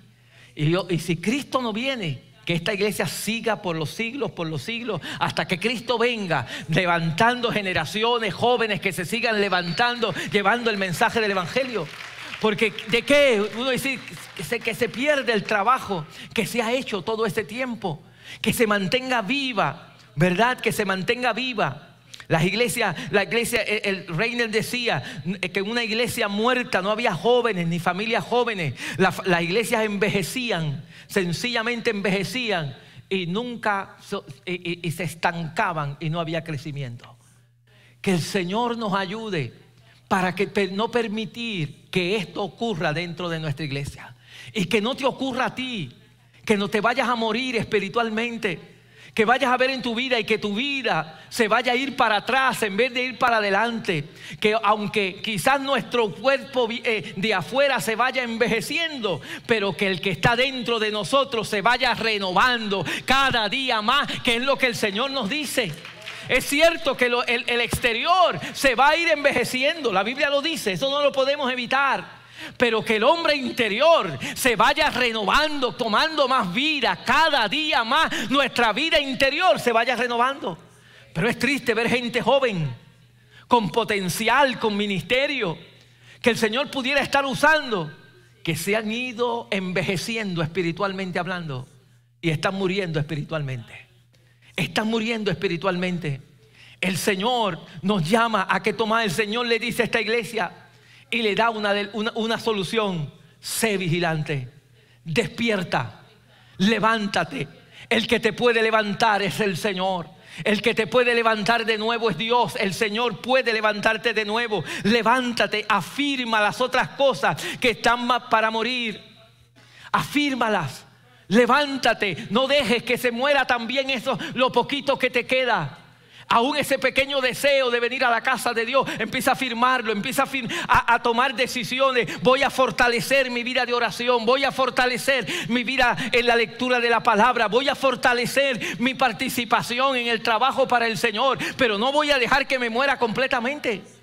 Y, si Cristo no viene, que esta iglesia siga por los siglos, por los siglos, hasta que Cristo venga, levantando generaciones jóvenes que se sigan levantando, llevando el mensaje del Evangelio. Porque de qué uno dice que se, que se pierde el trabajo que se ha hecho todo este tiempo, que se mantenga viva, ¿verdad? Que se mantenga viva. Las iglesias, la iglesia, el, Reiner decía que en una iglesia muerta no había jóvenes ni familias jóvenes. las iglesias envejecían, sencillamente envejecían y nunca y, se estancaban y no había crecimiento. Que el Señor nos ayude para que no permitir que esto ocurra dentro de nuestra iglesia y que no te ocurra a ti, que no te vayas a morir espiritualmente que vayas a ver en tu vida y que tu vida se vaya a ir para atrás en vez de ir para adelante. Que aunque quizás nuestro cuerpo eh, de afuera se vaya envejeciendo, pero que el que está dentro de nosotros se vaya renovando cada día más, que es lo que el Señor nos dice. Es cierto que el, el exterior se va a ir envejeciendo, la Biblia lo dice, eso no lo podemos evitar. Pero que el hombre interior se vaya renovando, tomando más vida, cada día más nuestra vida interior se vaya renovando. Pero es triste ver gente joven, con potencial, con ministerio, que el Señor pudiera estar usando, que se han ido envejeciendo espiritualmente hablando y están muriendo espiritualmente. Están muriendo espiritualmente. El Señor nos llama a que toma. El Señor le dice a esta iglesia y le da una, una, una solución. Sé vigilante, despierta, levántate. El que te puede levantar es el Señor. El que te puede levantar de nuevo es Dios. El Señor puede levantarte de nuevo. Levántate, afirma las otras cosas que están para morir. Afírmalas. Levántate, no dejes que se muera también eso, lo poquito que te queda. Aún ese pequeño deseo de venir a la casa de Dios, empieza a firmarlo, empieza a, a, tomar decisiones. Voy a fortalecer mi vida de oración, voy a fortalecer mi vida en la lectura de la palabra, voy a fortalecer mi participación en el trabajo para el Señor, pero no voy a dejar que me muera completamente.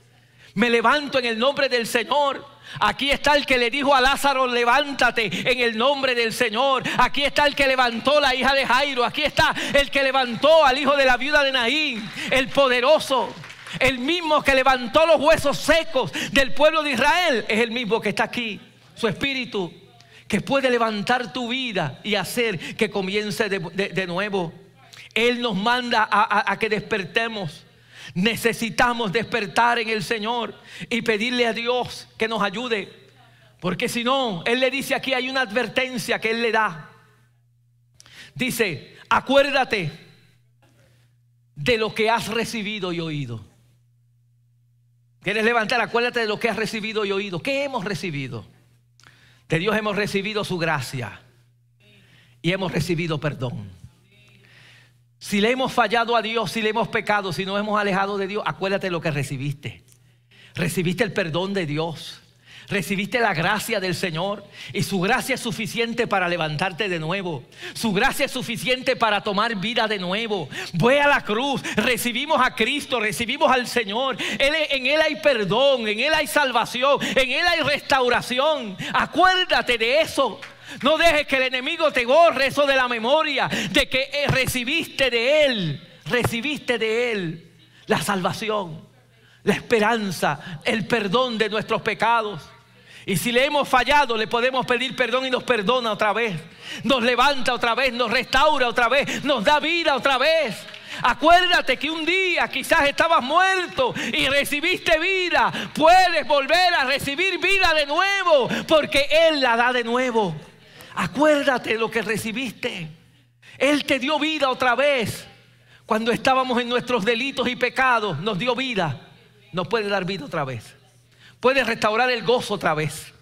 Me levanto en el nombre del Señor. Aquí está el que le dijo a Lázaro, levántate en el nombre del Señor. Aquí está el que levantó la hija de Jairo. Aquí está el que levantó al hijo de la viuda de Naín, el poderoso. El mismo que levantó los huesos secos del pueblo de Israel es el mismo que está aquí. Su espíritu que puede levantar tu vida y hacer que comience de, nuevo. Él nos manda a que despertemos. Necesitamos despertar en el Señor y pedirle a Dios que nos ayude. Porque si no, Él le dice aquí, hay una advertencia que Él le da. Dice, acuérdate de lo que has recibido y oído. ¿Quieres levantar? Acuérdate de lo que has recibido y oído. ¿Qué hemos recibido? De Dios hemos recibido su gracia y hemos recibido perdón. Si le hemos fallado a Dios, si le hemos pecado, si nos hemos alejado de Dios, acuérdate lo que recibiste. Recibiste el perdón de Dios. Recibiste la gracia del Señor y su gracia es suficiente para levantarte de nuevo. Su gracia es suficiente para tomar vida de nuevo. Voy a la cruz, recibimos a Cristo, recibimos al Señor. en Él hay perdón, en Él hay salvación, en Él hay restauración. Acuérdate de eso. No dejes que el enemigo te borre eso de la memoria, de que eh, recibiste de Él, recibiste de Él la salvación, la esperanza, el perdón de nuestros pecados. Y si le hemos fallado, le podemos pedir perdón y nos perdona otra vez. Nos levanta otra vez, nos restaura otra vez, nos da vida otra vez. Acuérdate que un día quizás estabas muerto y recibiste vida. Puedes volver a recibir vida de nuevo porque Él la da de nuevo. Acuérdate de lo que recibiste. Él te dio vida otra vez. Cuando estábamos en nuestros delitos y pecados, nos dio vida. Nos puede dar vida otra vez. Puede restaurar el gozo otra vez.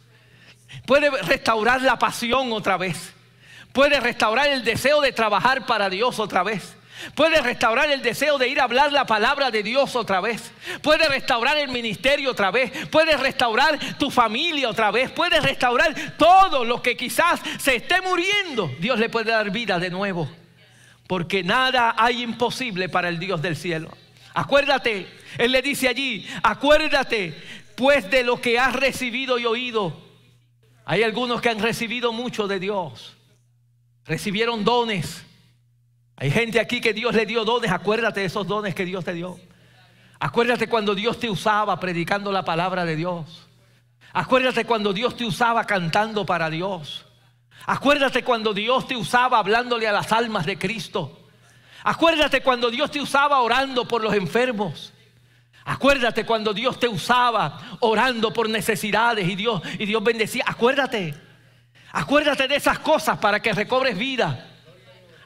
Puede restaurar la pasión otra vez. Puede restaurar el deseo de trabajar para Dios otra vez. Puede restaurar el deseo de ir a hablar la palabra de Dios otra vez. Puede restaurar el ministerio otra vez. Puede restaurar tu familia otra vez. Puede restaurar todo lo que quizás se esté muriendo. Dios le puede dar vida de nuevo. Porque nada hay imposible para el Dios del cielo. Acuérdate, Él le dice allí, acuérdate pues de lo que has recibido y oído. Hay algunos que han recibido mucho de Dios. Recibieron dones hay gente aquí que Dios le dio dones. Acuérdate de esos dones que Dios te dio. Acuérdate cuando Dios te usaba predicando la palabra de Dios. Acuérdate cuando Dios te usaba cantando para Dios. Acuérdate cuando Dios te usaba hablándole a las almas de Cristo. Acuérdate cuando Dios te usaba orando por los enfermos. Acuérdate cuando Dios te usaba orando por necesidades y Dios, y Dios bendecía. Acuérdate. Acuérdate de esas cosas para que recobres vida.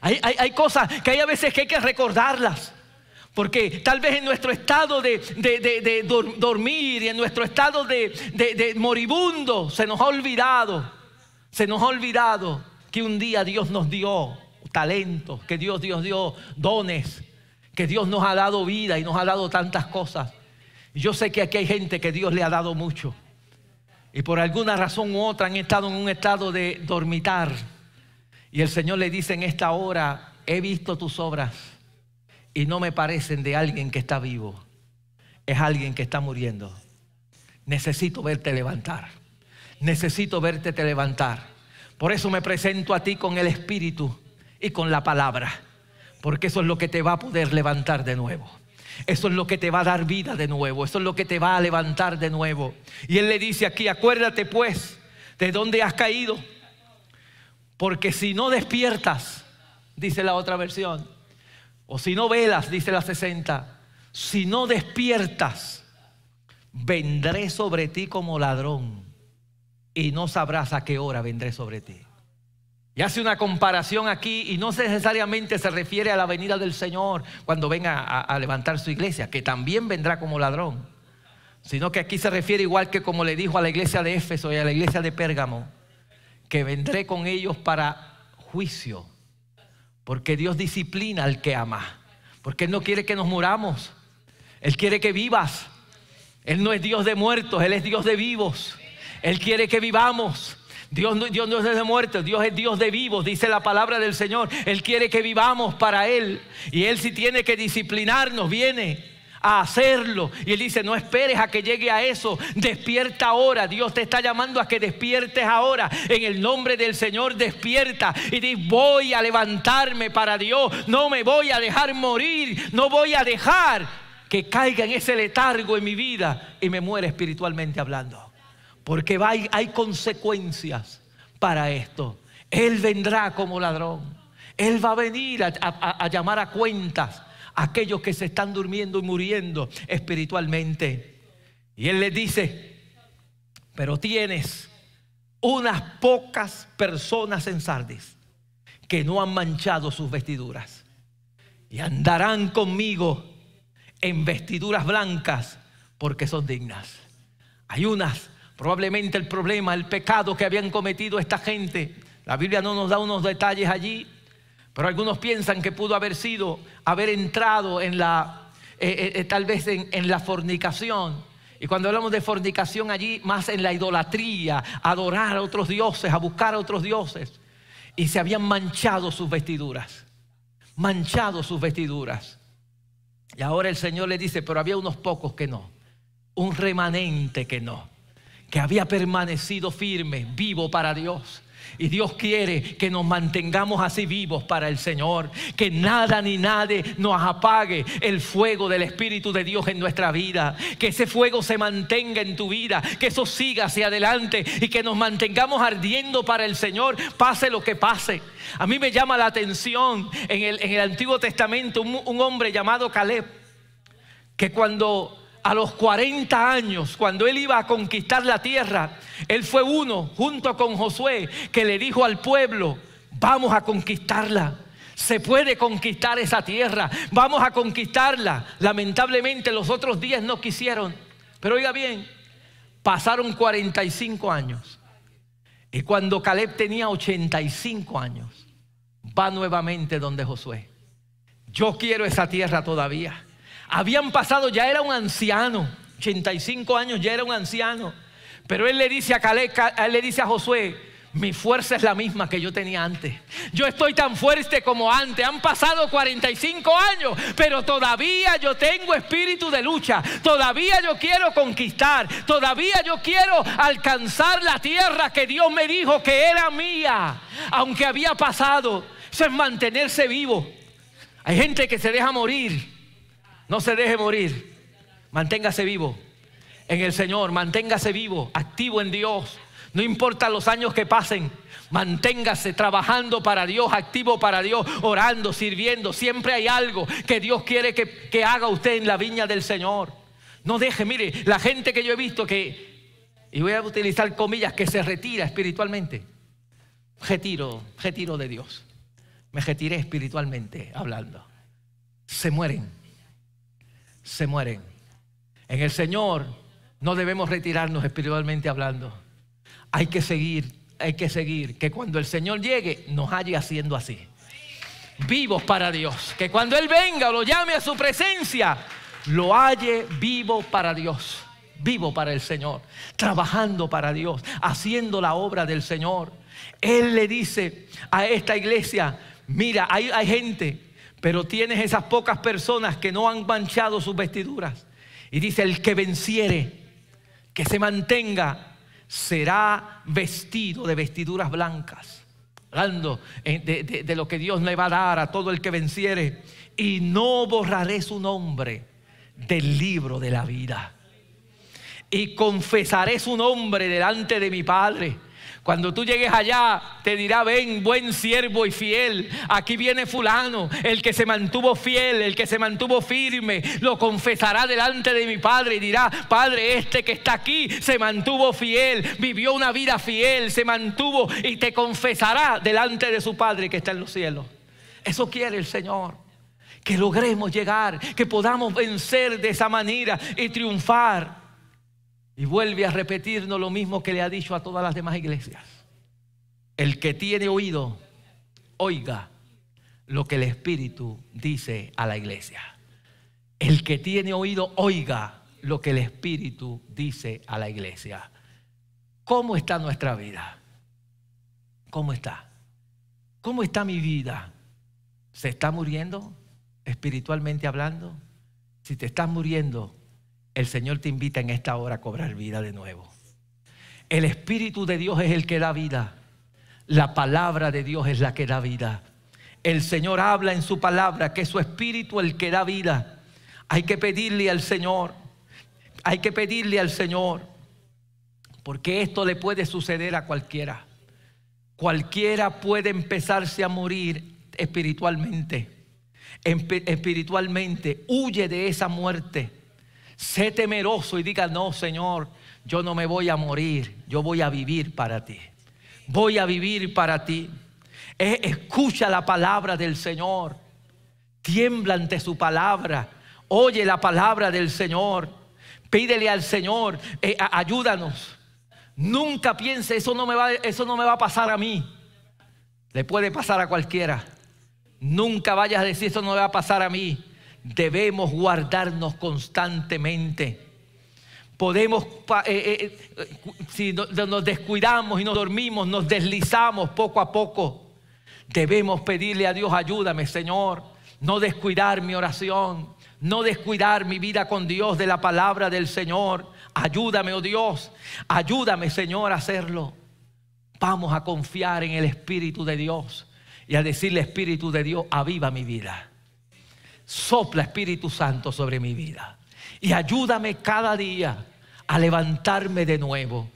Hay, cosas que hay a veces que hay que recordarlas. Porque tal vez en nuestro estado de, dormir y en nuestro estado de, moribundo se nos ha olvidado, se nos ha olvidado que un día Dios nos dio talentos, que Dios, Dios dio dones, que Dios nos ha dado vida y nos ha dado tantas cosas. Yo sé que aquí hay gente que Dios le ha dado mucho y por alguna razón u otra han estado en un estado de dormitar y el Señor le dice en esta hora, he visto tus obras y no me parecen de alguien que está vivo. Es alguien que está muriendo. Necesito verte levantar. Necesito verte te levantar. Por eso me presento a ti con el Espíritu y con la palabra. Porque eso es lo que te va a poder levantar de nuevo. Eso es lo que te va a dar vida de nuevo. Eso es lo que te va a levantar de nuevo. Y Él le dice aquí, acuérdate pues de dónde has caído. Porque si no despiertas, dice la otra versión, o si no velas, dice la 60, si no despiertas, vendré sobre ti como ladrón y no sabrás a qué hora vendré sobre ti. Y hace una comparación aquí y no necesariamente se refiere a la venida del Señor cuando venga a, levantar su iglesia, que también vendrá como ladrón, sino que aquí se refiere igual que como le dijo a la iglesia de Éfeso y a la iglesia de Pérgamo, que vendré con ellos para juicio, porque Dios disciplina al que ama, porque Él no quiere que nos muramos, Él quiere que vivas. Él no es Dios de muertos, Él es Dios de vivos. Él quiere que vivamos. Dios no, Dios no es de muertos, Dios es Dios de vivos, dice la palabra del Señor. Él quiere que vivamos para Él. Y Él si tiene que disciplinarnos, viene a hacerlo. Y Él dice, no esperes a que llegue a eso, despierta ahora. Dios te está llamando a que despiertes ahora. En el nombre del Señor, despierta. Y dice, voy a levantarme para Dios. No me voy a dejar morir. No voy a dejar que caiga en ese letargo en mi vida y me muera espiritualmente hablando. Porque hay, consecuencias para esto. Él vendrá como ladrón. Él va a venir a, llamar a cuentas a aquellos que se están durmiendo y muriendo espiritualmente. Y Él les dice, pero tienes unas pocas personas en Sardis que no han manchado sus vestiduras y andarán conmigo en vestiduras blancas porque son dignas. Hay unas Probablemente el problema, el pecado que habían cometido esta gente. La Biblia no nos da unos detalles allí, pero algunos piensan que pudo haber sido haber entrado en la, eh, eh, eh, tal vez en, en la fornicación. Y cuando hablamos de fornicación allí, más en la idolatría, adorar a otros dioses, a buscar a otros dioses. Y se habían manchado sus vestiduras, manchado sus vestiduras. Y ahora el Señor le dice, pero había unos pocos que no, un remanente que no que había permanecido firme, vivo para Dios. Y Dios quiere que nos mantengamos así vivos para el Señor. Que nada ni nadie nos apague el fuego del Espíritu de Dios en nuestra vida. Que ese fuego se mantenga en tu vida. Que eso siga hacia adelante. Y que nos mantengamos ardiendo para el Señor. Pase lo que pase. A mí me llama la atención en el, Antiguo Testamento un, un hombre llamado Caleb. Que cuando a los 40 años, cuando él iba a conquistar la tierra, él fue uno, junto con Josué, que le dijo al pueblo, vamos a conquistarla. Se puede conquistar esa tierra, vamos a conquistarla. Lamentablemente los otros días no quisieron. Pero oiga bien, pasaron 45 años. Y cuando Caleb tenía 85 años, va nuevamente donde Josué. Yo quiero esa tierra todavía. Habían pasado, ya era un anciano, 85 años, ya era un anciano. Pero él le dice a Caleb, él le dice a Josué, mi fuerza es la misma que yo tenía antes. Yo estoy tan fuerte como antes. Han pasado 45 años, pero todavía yo tengo espíritu de lucha. Todavía yo quiero conquistar. Todavía yo quiero alcanzar la tierra que Dios me dijo que era mía. Aunque había pasado. Eso es mantenerse vivo. Hay gente que se deja morir no se deje morir. Manténgase vivo en el Señor. Manténgase vivo, activo en Dios. No importa los años que pasen. Manténgase trabajando para Dios, activo para Dios, orando, sirviendo. Siempre hay algo que Dios quiere que, que haga usted en la viña del Señor. No deje, mire, la gente que yo he visto que, y voy a utilizar comillas, que se retira espiritualmente. Retiro, retiro de Dios. Me retiré espiritualmente hablando. Se mueren se mueren. En el Señor no debemos retirarnos espiritualmente hablando. Hay que seguir, hay que seguir. Que cuando el Señor llegue, nos halle haciendo así. Vivos para Dios. Que cuando Él venga lo llame a su presencia, lo halle vivo para Dios. Vivo para el Señor. Trabajando para Dios. Haciendo la obra del Señor. Él le dice a esta iglesia, mira, hay, hay gente Pero tienes esas pocas personas que no han manchado sus vestiduras. Y dice, el que venciere, que se mantenga, será vestido de vestiduras blancas. Hablando de, de lo que Dios le va a dar a todo el que venciere. Y no borraré su nombre del libro de la vida. Y confesaré su nombre delante de mi Padre cuando tú llegues allá, te dirá, ven, buen siervo y fiel. Aquí viene fulano, el que se mantuvo fiel, el que se mantuvo firme, lo confesará delante de mi Padre y dirá, Padre, este que está aquí se mantuvo fiel, vivió una vida fiel, se mantuvo y te confesará delante de su Padre que está en los cielos. Eso quiere el Señor. Que logremos llegar, que podamos vencer de esa manera y triunfar. Y vuelve a repetirnos lo mismo que le ha dicho a todas las demás iglesias. El que tiene oído, oiga lo que el Espíritu dice a la iglesia. El que tiene oído, oiga lo que el Espíritu dice a la iglesia. ¿Cómo está nuestra vida? ¿Cómo está? ¿Cómo está mi vida? ¿Se está muriendo espiritualmente hablando? Si te estás muriendo, el Señor te invita en esta hora a cobrar vida de nuevo. El Espíritu de Dios es el que da vida. La palabra de Dios es la que da vida. El Señor habla en su palabra que es su Espíritu el que da vida. Hay que pedirle al Señor. Hay que pedirle al Señor. Porque esto le puede suceder a cualquiera. Cualquiera puede empezarse a morir espiritualmente. Espiritualmente. Huye de esa muerte Sé temeroso y diga, no, Señor, yo no me voy a morir, yo voy a vivir para ti. Voy a vivir para ti. escucha la palabra del Señor. Tiembla ante su palabra. Oye la palabra del Señor. Pídele al Señor, eh, ayúdanos. Nunca piense, eso no, me va, eso no me va a pasar a mí. Le puede pasar a cualquiera. Nunca vayas a decir, eso no me va a pasar a mí debemos guardarnos constantemente. Podemos, eh, eh, eh, si nos descuidamos y nos dormimos, nos deslizamos poco a poco. Debemos pedirle a Dios, ayúdame Señor, no descuidar mi oración, no descuidar mi vida con Dios de la palabra del Señor. Ayúdame, oh Dios, ayúdame Señor a hacerlo. Vamos a confiar en el Espíritu de Dios y a decirle, Espíritu de Dios, aviva mi vida sopla Espíritu Santo sobre mi vida y ayúdame cada día a levantarme de nuevo.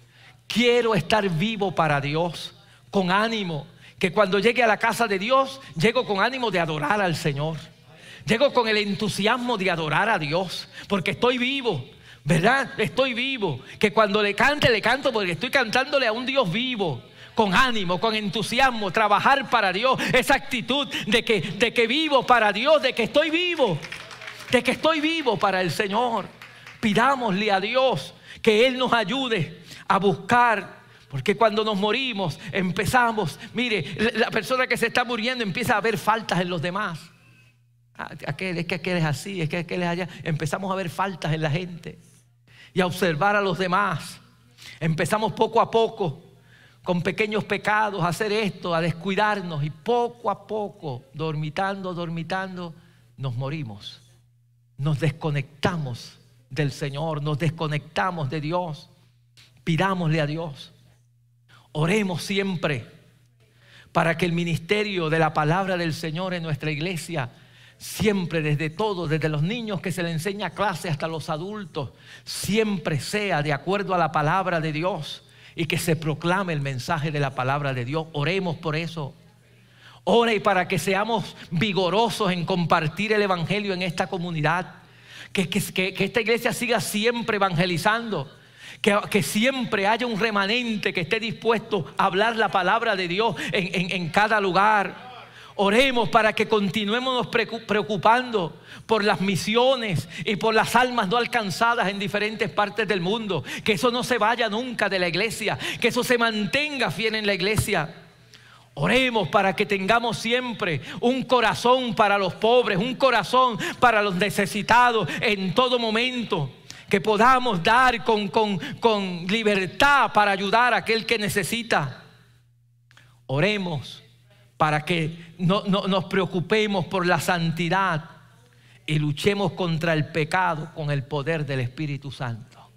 Quiero estar vivo para Dios, con ánimo, que cuando llegue a la casa de Dios, llego con ánimo de adorar al Señor. Llego con el entusiasmo de adorar a Dios, porque estoy vivo, ¿verdad? Estoy vivo. Que cuando le cante, le canto porque estoy cantándole a un Dios vivo con ánimo, con entusiasmo, trabajar para Dios, esa actitud de que, de que vivo para Dios, de que estoy vivo, de que estoy vivo para el Señor. Pidámosle a Dios que Él nos ayude a buscar porque cuando nos morimos empezamos, mire, la persona que se está muriendo empieza a ver faltas en los demás. Ah, es que aquel es así, es que aquel es allá. Empezamos a ver faltas en la gente y a observar a los demás. Empezamos poco a poco con pequeños pecados, a hacer esto, a descuidarnos y poco a poco, dormitando, dormitando, nos morimos. Nos desconectamos del Señor, nos desconectamos de Dios. Pidámosle a Dios. Oremos siempre para que el ministerio de la palabra del Señor en nuestra iglesia siempre desde todo, desde los niños que se le enseña clase hasta los adultos, siempre sea de acuerdo a la palabra de Dios y que se proclame el mensaje de la palabra de Dios. Oremos por eso. Ore para que seamos vigorosos en compartir el Evangelio en esta comunidad. Que, esta iglesia siga siempre evangelizando. Que, siempre haya un remanente que esté dispuesto a hablar la palabra de Dios en cada lugar. Oremos para que continuemos preocupando por las misiones y por las almas no alcanzadas en diferentes partes del mundo. Que eso no se vaya nunca de la iglesia, que eso se mantenga fiel en la iglesia. Oremos para que tengamos siempre un corazón para los pobres, un corazón para los necesitados en todo momento. Que podamos dar con, con libertad para ayudar a aquel que necesita. Oremos para que no, nos preocupemos por la santidad y luchemos contra el pecado con el poder del Espíritu Santo,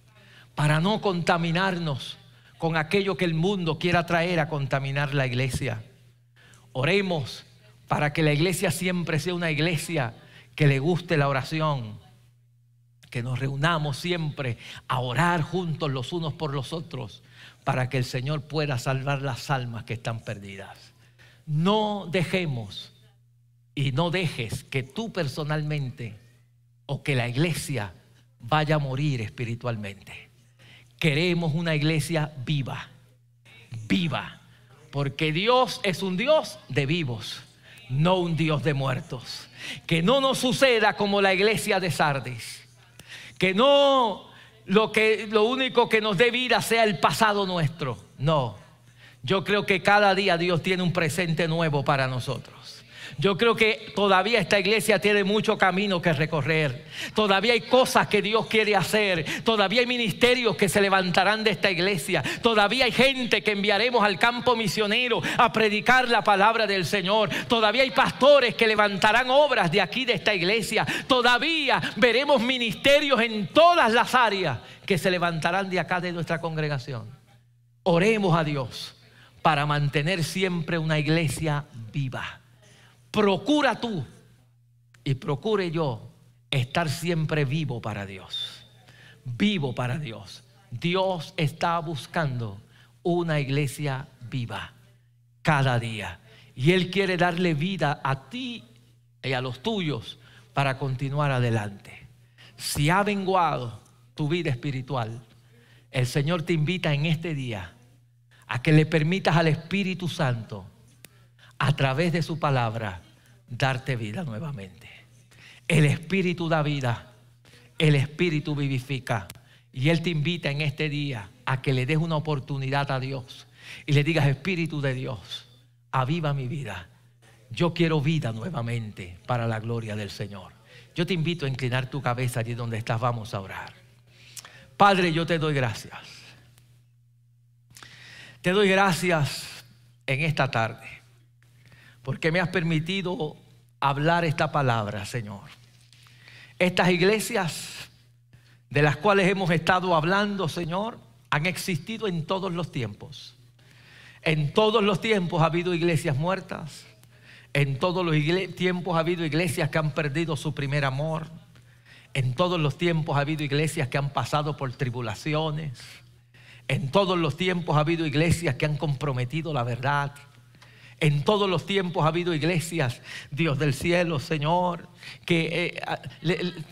para no contaminarnos con aquello que el mundo quiera traer a contaminar la iglesia. Oremos para que la iglesia siempre sea una iglesia que le guste la oración, que nos reunamos siempre a orar juntos los unos por los otros, para que el Señor pueda salvar las almas que están perdidas. No dejemos y no dejes que tú personalmente o que la iglesia vaya a morir espiritualmente. Queremos una iglesia viva, viva, porque Dios es un Dios de vivos, no un Dios de muertos. Que no nos suceda como la iglesia de Sardis, que no lo, que, lo único que nos dé vida sea el pasado nuestro, no. Yo creo que cada día Dios tiene un presente nuevo para nosotros. Yo creo que todavía esta iglesia tiene mucho camino que recorrer. Todavía hay cosas que Dios quiere hacer. Todavía hay ministerios que se levantarán de esta iglesia. Todavía hay gente que enviaremos al campo misionero a predicar la palabra del Señor. Todavía hay pastores que levantarán obras de aquí de esta iglesia. Todavía veremos ministerios en todas las áreas que se levantarán de acá de nuestra congregación. Oremos a Dios para mantener siempre una iglesia viva procura tú y procure yo estar siempre vivo para Dios. Vivo para Dios. Dios está buscando una iglesia viva cada día. Y Él quiere darle vida a ti y a los tuyos para continuar adelante. Si ha venguado tu vida espiritual, el Señor te invita en este día a que le permitas al Espíritu Santo, a través de su palabra, darte vida nuevamente. El Espíritu da vida, el Espíritu vivifica. Y Él te invita en este día a que le des una oportunidad a Dios y le digas, Espíritu de Dios, aviva mi vida. Yo quiero vida nuevamente para la gloria del Señor. Yo te invito a inclinar tu cabeza allí donde estás, vamos a orar. Padre, yo te doy gracias. Te doy gracias en esta tarde porque me has permitido hablar esta palabra, Señor. Estas iglesias de las cuales hemos estado hablando, Señor, han existido en todos los tiempos. En todos los tiempos ha habido iglesias muertas. En todos los tiempos ha habido iglesias que han perdido su primer amor. En todos los tiempos ha habido iglesias que han pasado por tribulaciones. En todos los tiempos ha habido iglesias que han comprometido la verdad. En todos los tiempos ha habido iglesias, Dios del cielo, Señor, que eh,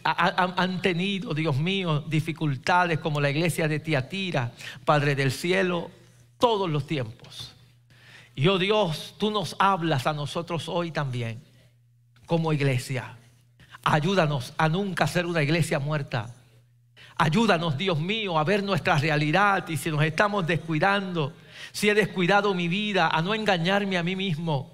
han tenido, Dios mío, dificultades como la iglesia de Tiatira, Padre del cielo, todos los tiempos. Y oh Dios, tú nos hablas a nosotros hoy también, como iglesia. Ayúdanos a nunca ser una iglesia muerta. Ayúdanos, Dios mío, a ver nuestra realidad y si nos estamos descuidando si he descuidado mi vida, a no engañarme a mí mismo,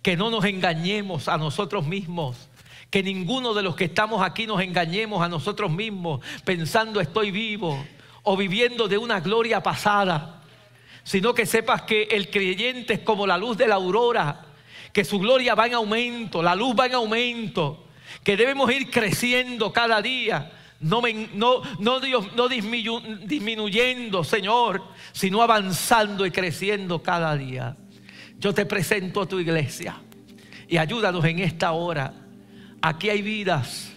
que no nos engañemos a nosotros mismos, que ninguno de los que estamos aquí nos engañemos a nosotros mismos pensando estoy vivo o viviendo de una gloria pasada, sino que sepas que el creyente es como la luz de la aurora, que su gloria va en aumento, la luz va en aumento, que debemos ir creciendo cada día no, no, no, no disminuyendo, Señor, sino avanzando y creciendo cada día. Yo te presento a tu iglesia y ayúdanos en esta hora. Aquí hay vidas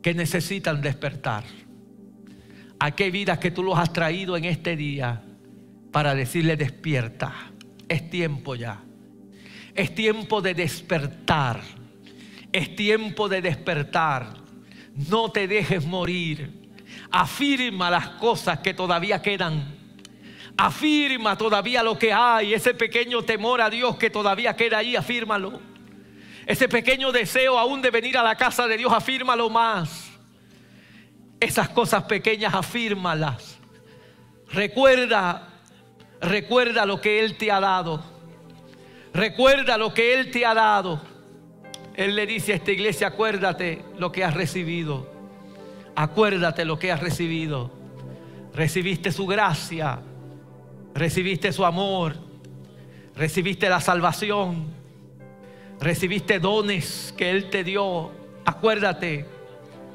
que necesitan despertar. Aquí hay vidas que tú los has traído en este día para decirle despierta. Es tiempo ya. Es tiempo de despertar. Es tiempo de despertar no te dejes morir. Afirma las cosas que todavía quedan. Afirma todavía lo que hay, ese pequeño temor a Dios que todavía queda ahí, afírmalo. Ese pequeño deseo aún de venir a la casa de Dios, afírmalo más. Esas cosas pequeñas, afírmalas. Recuerda, recuerda lo que Él te ha dado. Recuerda lo que Él te ha dado. Él le dice a esta iglesia, acuérdate lo que has recibido. Acuérdate lo que has recibido. Recibiste su gracia, recibiste su amor, recibiste la salvación, Recibiste dones que Él te dio. Acuérdate,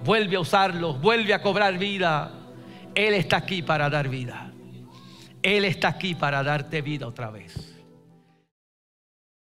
vuelve a usarlos, vuelve a cobrar vida. Él está aquí para dar vida. Él está aquí para darte vida otra vez.